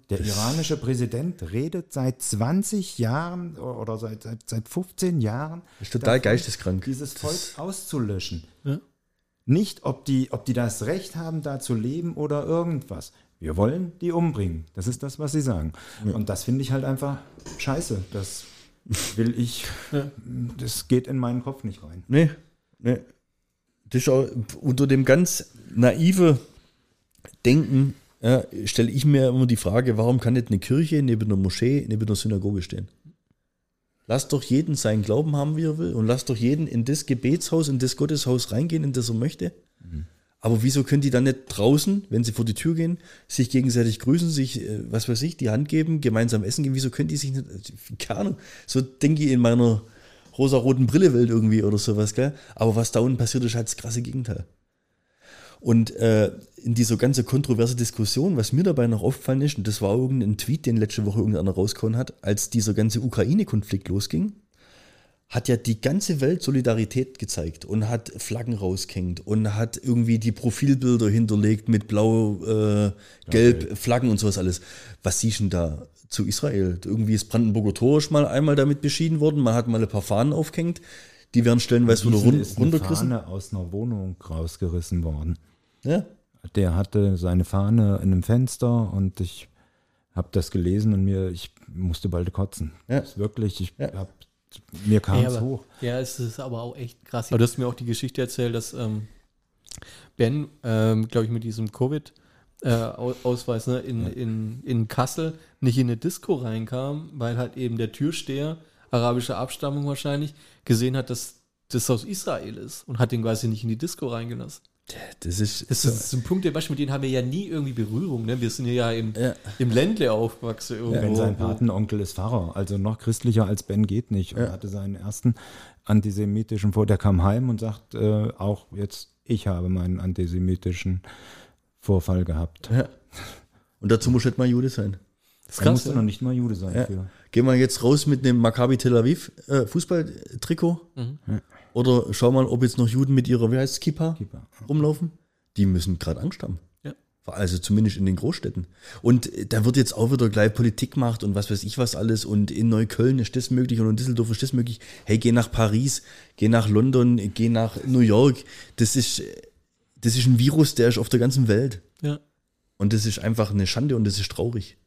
Der iranische Präsident redet seit 20 Jahren oder seit, seit, seit 15 Jahren. Ist total davon, geisteskrank. Dieses Volk Das- auszulöschen. Ja. Nicht, ob die, ob die das Recht haben, da zu leben oder irgendwas. Wir wollen die umbringen. Das ist das, was sie sagen. Und das finde ich halt einfach scheiße. Das will ich, das geht in meinen Kopf nicht rein. Nee, nee. Das ist auch unter dem ganz naive Denken ja, stelle ich mir immer die Frage, warum kann nicht eine Kirche neben einer Moschee, neben einer Synagoge stehen? Lass doch jeden seinen Glauben haben, wie er will, und lass doch jeden in das Gebetshaus, in das Gotteshaus reingehen, in das er möchte. Aber wieso können die dann nicht draußen, wenn sie vor die Tür gehen, sich gegenseitig grüßen, sich, äh, was weiß ich, die Hand geben, gemeinsam essen gehen? Wieso können die sich nicht, [laughs] keine Ahnung, so denke ich in meiner rosaroten Brillewelt irgendwie oder sowas, gell? Aber was da unten passiert, ist halt das krasse Gegenteil. Und äh, in dieser ganze kontroverse Diskussion, was mir dabei noch aufgefallen ist, und das war irgendein Tweet, den letzte Woche irgendeiner rausgehauen hat, als dieser ganze Ukraine-Konflikt losging, hat ja die ganze Welt Solidarität gezeigt und hat Flaggen rausgehängt und hat irgendwie die Profilbilder hinterlegt mit blau, äh, gelb, Flaggen und sowas alles. Was siehst du denn da zu Israel? Irgendwie ist Brandenburger Tor schon mal einmal damit beschieden worden, man hat mal ein paar Fahnen aufgehängt, die werden stellenweise wieder run ist eine runtergerissen. Fahne aus einer Wohnung rausgerissen worden. Ja? Der hatte seine Fahne in einem Fenster und ich habe das gelesen und mir, ich musste bald kotzen. Ja. Das ist wirklich, ich Ja. hab, mir kam Ja, es aber, hoch. ja, es ist aber auch echt krass. Aber du hast mir auch die Geschichte erzählt, dass ähm, Ben, ähm, glaube ich, mit diesem Covid-Ausweis ne, in, in, in Kassel nicht in eine Disco reinkam, weil halt eben der Türsteher, arabischer Abstammung wahrscheinlich, gesehen hat, dass das aus Israel ist und hat den quasi nicht in die Disco reingelassen. Das ist, Das ist ein Punkt, der Beispiel, mit denen haben wir ja nie irgendwie Berührung. Ne? Wir sind ja im, Ja. im Ländle aufgewachsen. Irgendwo, Ben, sein Patenonkel ist Pfarrer, also noch christlicher als Ben geht nicht. Und Ja. hatte seinen ersten antisemitischen Vor. Der kam heim und sagt äh, auch jetzt, ich habe meinen antisemitischen Vorfall gehabt. Ja. Und dazu muss halt mal Jude sein. Das Er krass, musste ja. noch nicht mal Jude sein Ja. für. Gehen wir jetzt raus mit einem Maccabi Tel Aviv äh, Fußballtrikot. Mhm. Oder schau mal, ob jetzt noch Juden mit ihrer, wie heißt es, Kippa, Kippa. rumlaufen. Die müssen gerade Angst haben. Ja. Also zumindest in den Großstädten. Und äh, da wird jetzt auch wieder gleich Politik gemacht und was weiß ich was alles. Und in Neukölln ist das möglich und in Düsseldorf ist das möglich. Hey, geh nach Paris, geh nach London, geh nach New York. Das ist, äh, das ist ein Virus, der ist auf der ganzen Welt. Ja. Und das ist einfach eine Schande und das ist traurig.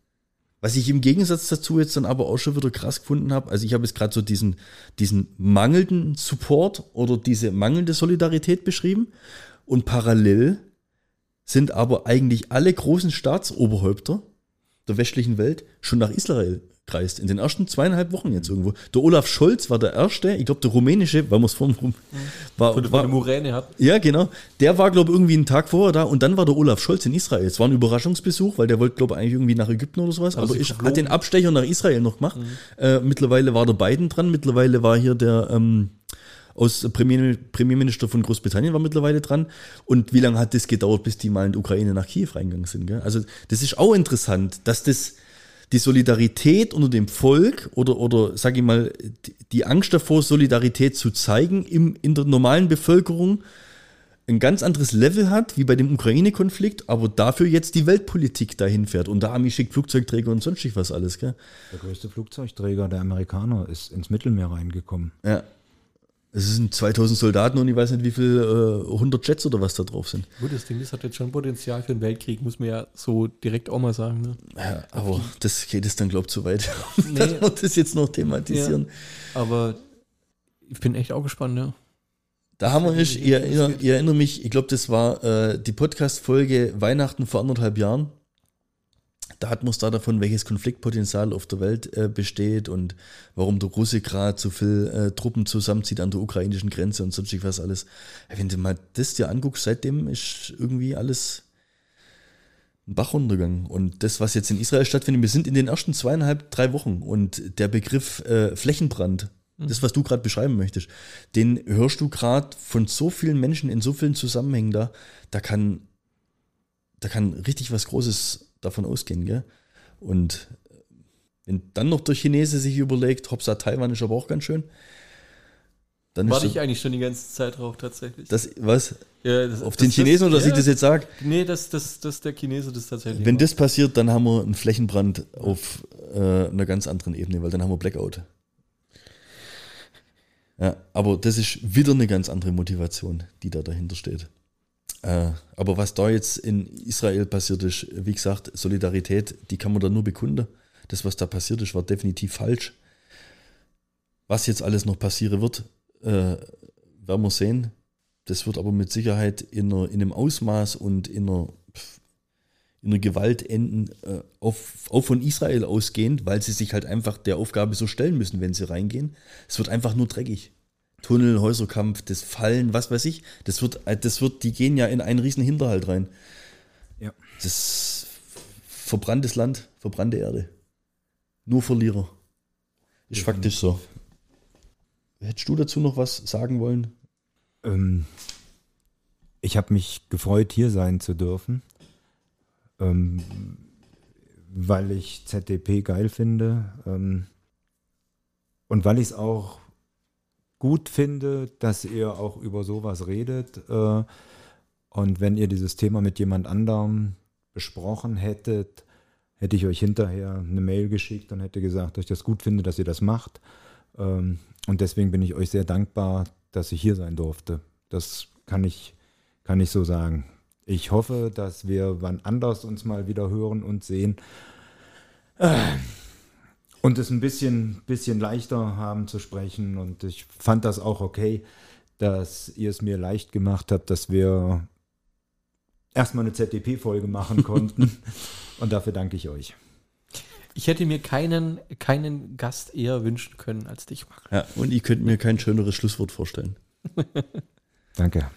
Was ich im Gegensatz dazu jetzt dann aber auch schon wieder krass gefunden habe, also ich habe jetzt gerade so diesen, diesen mangelnden Support oder diese mangelnde Solidarität beschrieben. Und parallel sind aber eigentlich alle großen Staatsoberhäupter der westlichen Welt schon nach Israel gereist. In den ersten zweieinhalb Wochen jetzt irgendwo. Der Olaf Scholz war der erste, ich glaube der rumänische, weil man es vorhin rum, war, du war, eine Muräne hat. ja, genau. Der war, glaube ich, irgendwie einen Tag vorher da und dann war der Olaf Scholz in Israel. Es war ein Überraschungsbesuch, weil der wollte, glaube ich, eigentlich irgendwie nach Ägypten oder sowas, aber sie ist, geflogen. hat den Abstecher nach Israel noch gemacht. Äh, mittlerweile war der Biden dran, mittlerweile war hier der ähm, aus Premier, Premierminister von Großbritannien war mittlerweile dran. Und wie lange hat das gedauert, bis die mal in die Ukraine nach Kiew reingegangen sind? Gell? Also das ist auch interessant, dass das die Solidarität unter dem Volk oder, oder sag ich mal, die- Angst davor, Solidarität zu zeigen im, in der normalen Bevölkerung ein ganz anderes Level hat, wie bei dem Ukraine-Konflikt, aber dafür jetzt die Weltpolitik dahin fährt. Und da Army schickt Flugzeugträger und sonstig was alles, gell? Der größte Flugzeugträger der Amerikaner ist ins Mittelmeer reingekommen. Ja. Es sind 2000 Soldaten und ich weiß nicht, wie viel äh, 100 Jets oder was da drauf sind. Gut, das Ding das hat jetzt schon Potenzial für einen Weltkrieg, muss man ja so direkt auch mal sagen. Ne? Ja, aber das geht es dann, glaube ich, zu weit. [laughs] Nee. Dass wir das jetzt noch thematisieren. Aber ich bin echt auch gespannt, ja. Da haben wir nicht, ich, erinnere, ich erinnere mich, ich glaube, das war äh, die Podcast-Folge Weihnachten vor anderthalb Jahren. Da wir es da davon, welches Konfliktpotenzial auf der Welt äh, besteht und warum der Russe gerade so viel äh, Truppen zusammenzieht an der ukrainischen Grenze und sonst was alles. Wenn du mal das dir anguckst, seitdem ist irgendwie alles ein Bach runtergegangen. Und das, was jetzt in Israel stattfindet, wir sind in den ersten zweieinhalb, drei Wochen und der Begriff äh, Flächenbrand, das, was du gerade beschreiben möchtest, den hörst du gerade von so vielen Menschen in so vielen Zusammenhängen da, da kann, da kann richtig was Großes davon ausgehen, gell? Und wenn dann noch der Chinese sich überlegt, Hopsa, Taiwan ist aber auch ganz schön, dann Warte ich eigentlich schon die ganze Zeit drauf, tatsächlich. das, was, Ja, das- auf das- den Chinesen oder dass ja, ich das jetzt sage? Nee, dass das, das der Chinese das tatsächlich Wenn macht. das passiert, dann haben wir einen Flächenbrand auf äh, einer ganz anderen Ebene, weil dann haben wir Blackout. Ja, aber das ist wieder eine ganz andere Motivation, die da dahinter steht. Äh, aber was da jetzt in Israel passiert ist, wie gesagt, Solidarität, die kann man da nur bekunden. Das, was da passiert ist, war definitiv falsch. Was jetzt alles noch passieren wird, äh, werden wir sehen. Das wird aber mit Sicherheit in, einer, in einem Ausmaß und in einer, in einer Gewalt enden, äh, auf, auch von Israel ausgehend, weil sie sich halt einfach der Aufgabe so stellen müssen, wenn sie reingehen. Es wird einfach nur dreckig. Tunnel, Häuserkampf, das Fallen, was weiß ich. Das wird, äh, das wird, die gehen ja in einen riesen Hinterhalt rein. Ja. Das ist verbranntes Land, verbrannte Erde. Nur Verlierer. Ist faktisch so. Hättest du dazu noch was sagen wollen? Ähm, ich habe mich gefreut, hier sein zu dürfen, ähm, weil ich ZDP geil finde ähm, und weil ich es auch gut finde, dass ihr auch über sowas redet. Äh, und wenn ihr dieses Thema mit jemand anderem besprochen hättet, hätte ich euch hinterher eine Mail geschickt und hätte gesagt, dass ich das gut finde, dass ihr das macht. Ähm, und deswegen bin ich euch sehr dankbar, dass ich hier sein durfte. Das kann ich, kann ich so sagen. Ich hoffe, dass wir wann anders uns mal wieder hören und sehen. Äh, Und es ein bisschen, bisschen leichter haben zu sprechen. Und ich fand das auch okay, dass ihr es mir leicht gemacht habt, dass wir erstmal eine ZDP-Folge machen [laughs] konnten. Und dafür danke ich euch. Ich hätte mir keinen, keinen Gast eher wünschen können als dich, Marc. Ja, und ich könnte mir kein schöneres Schlusswort vorstellen. [laughs] Danke.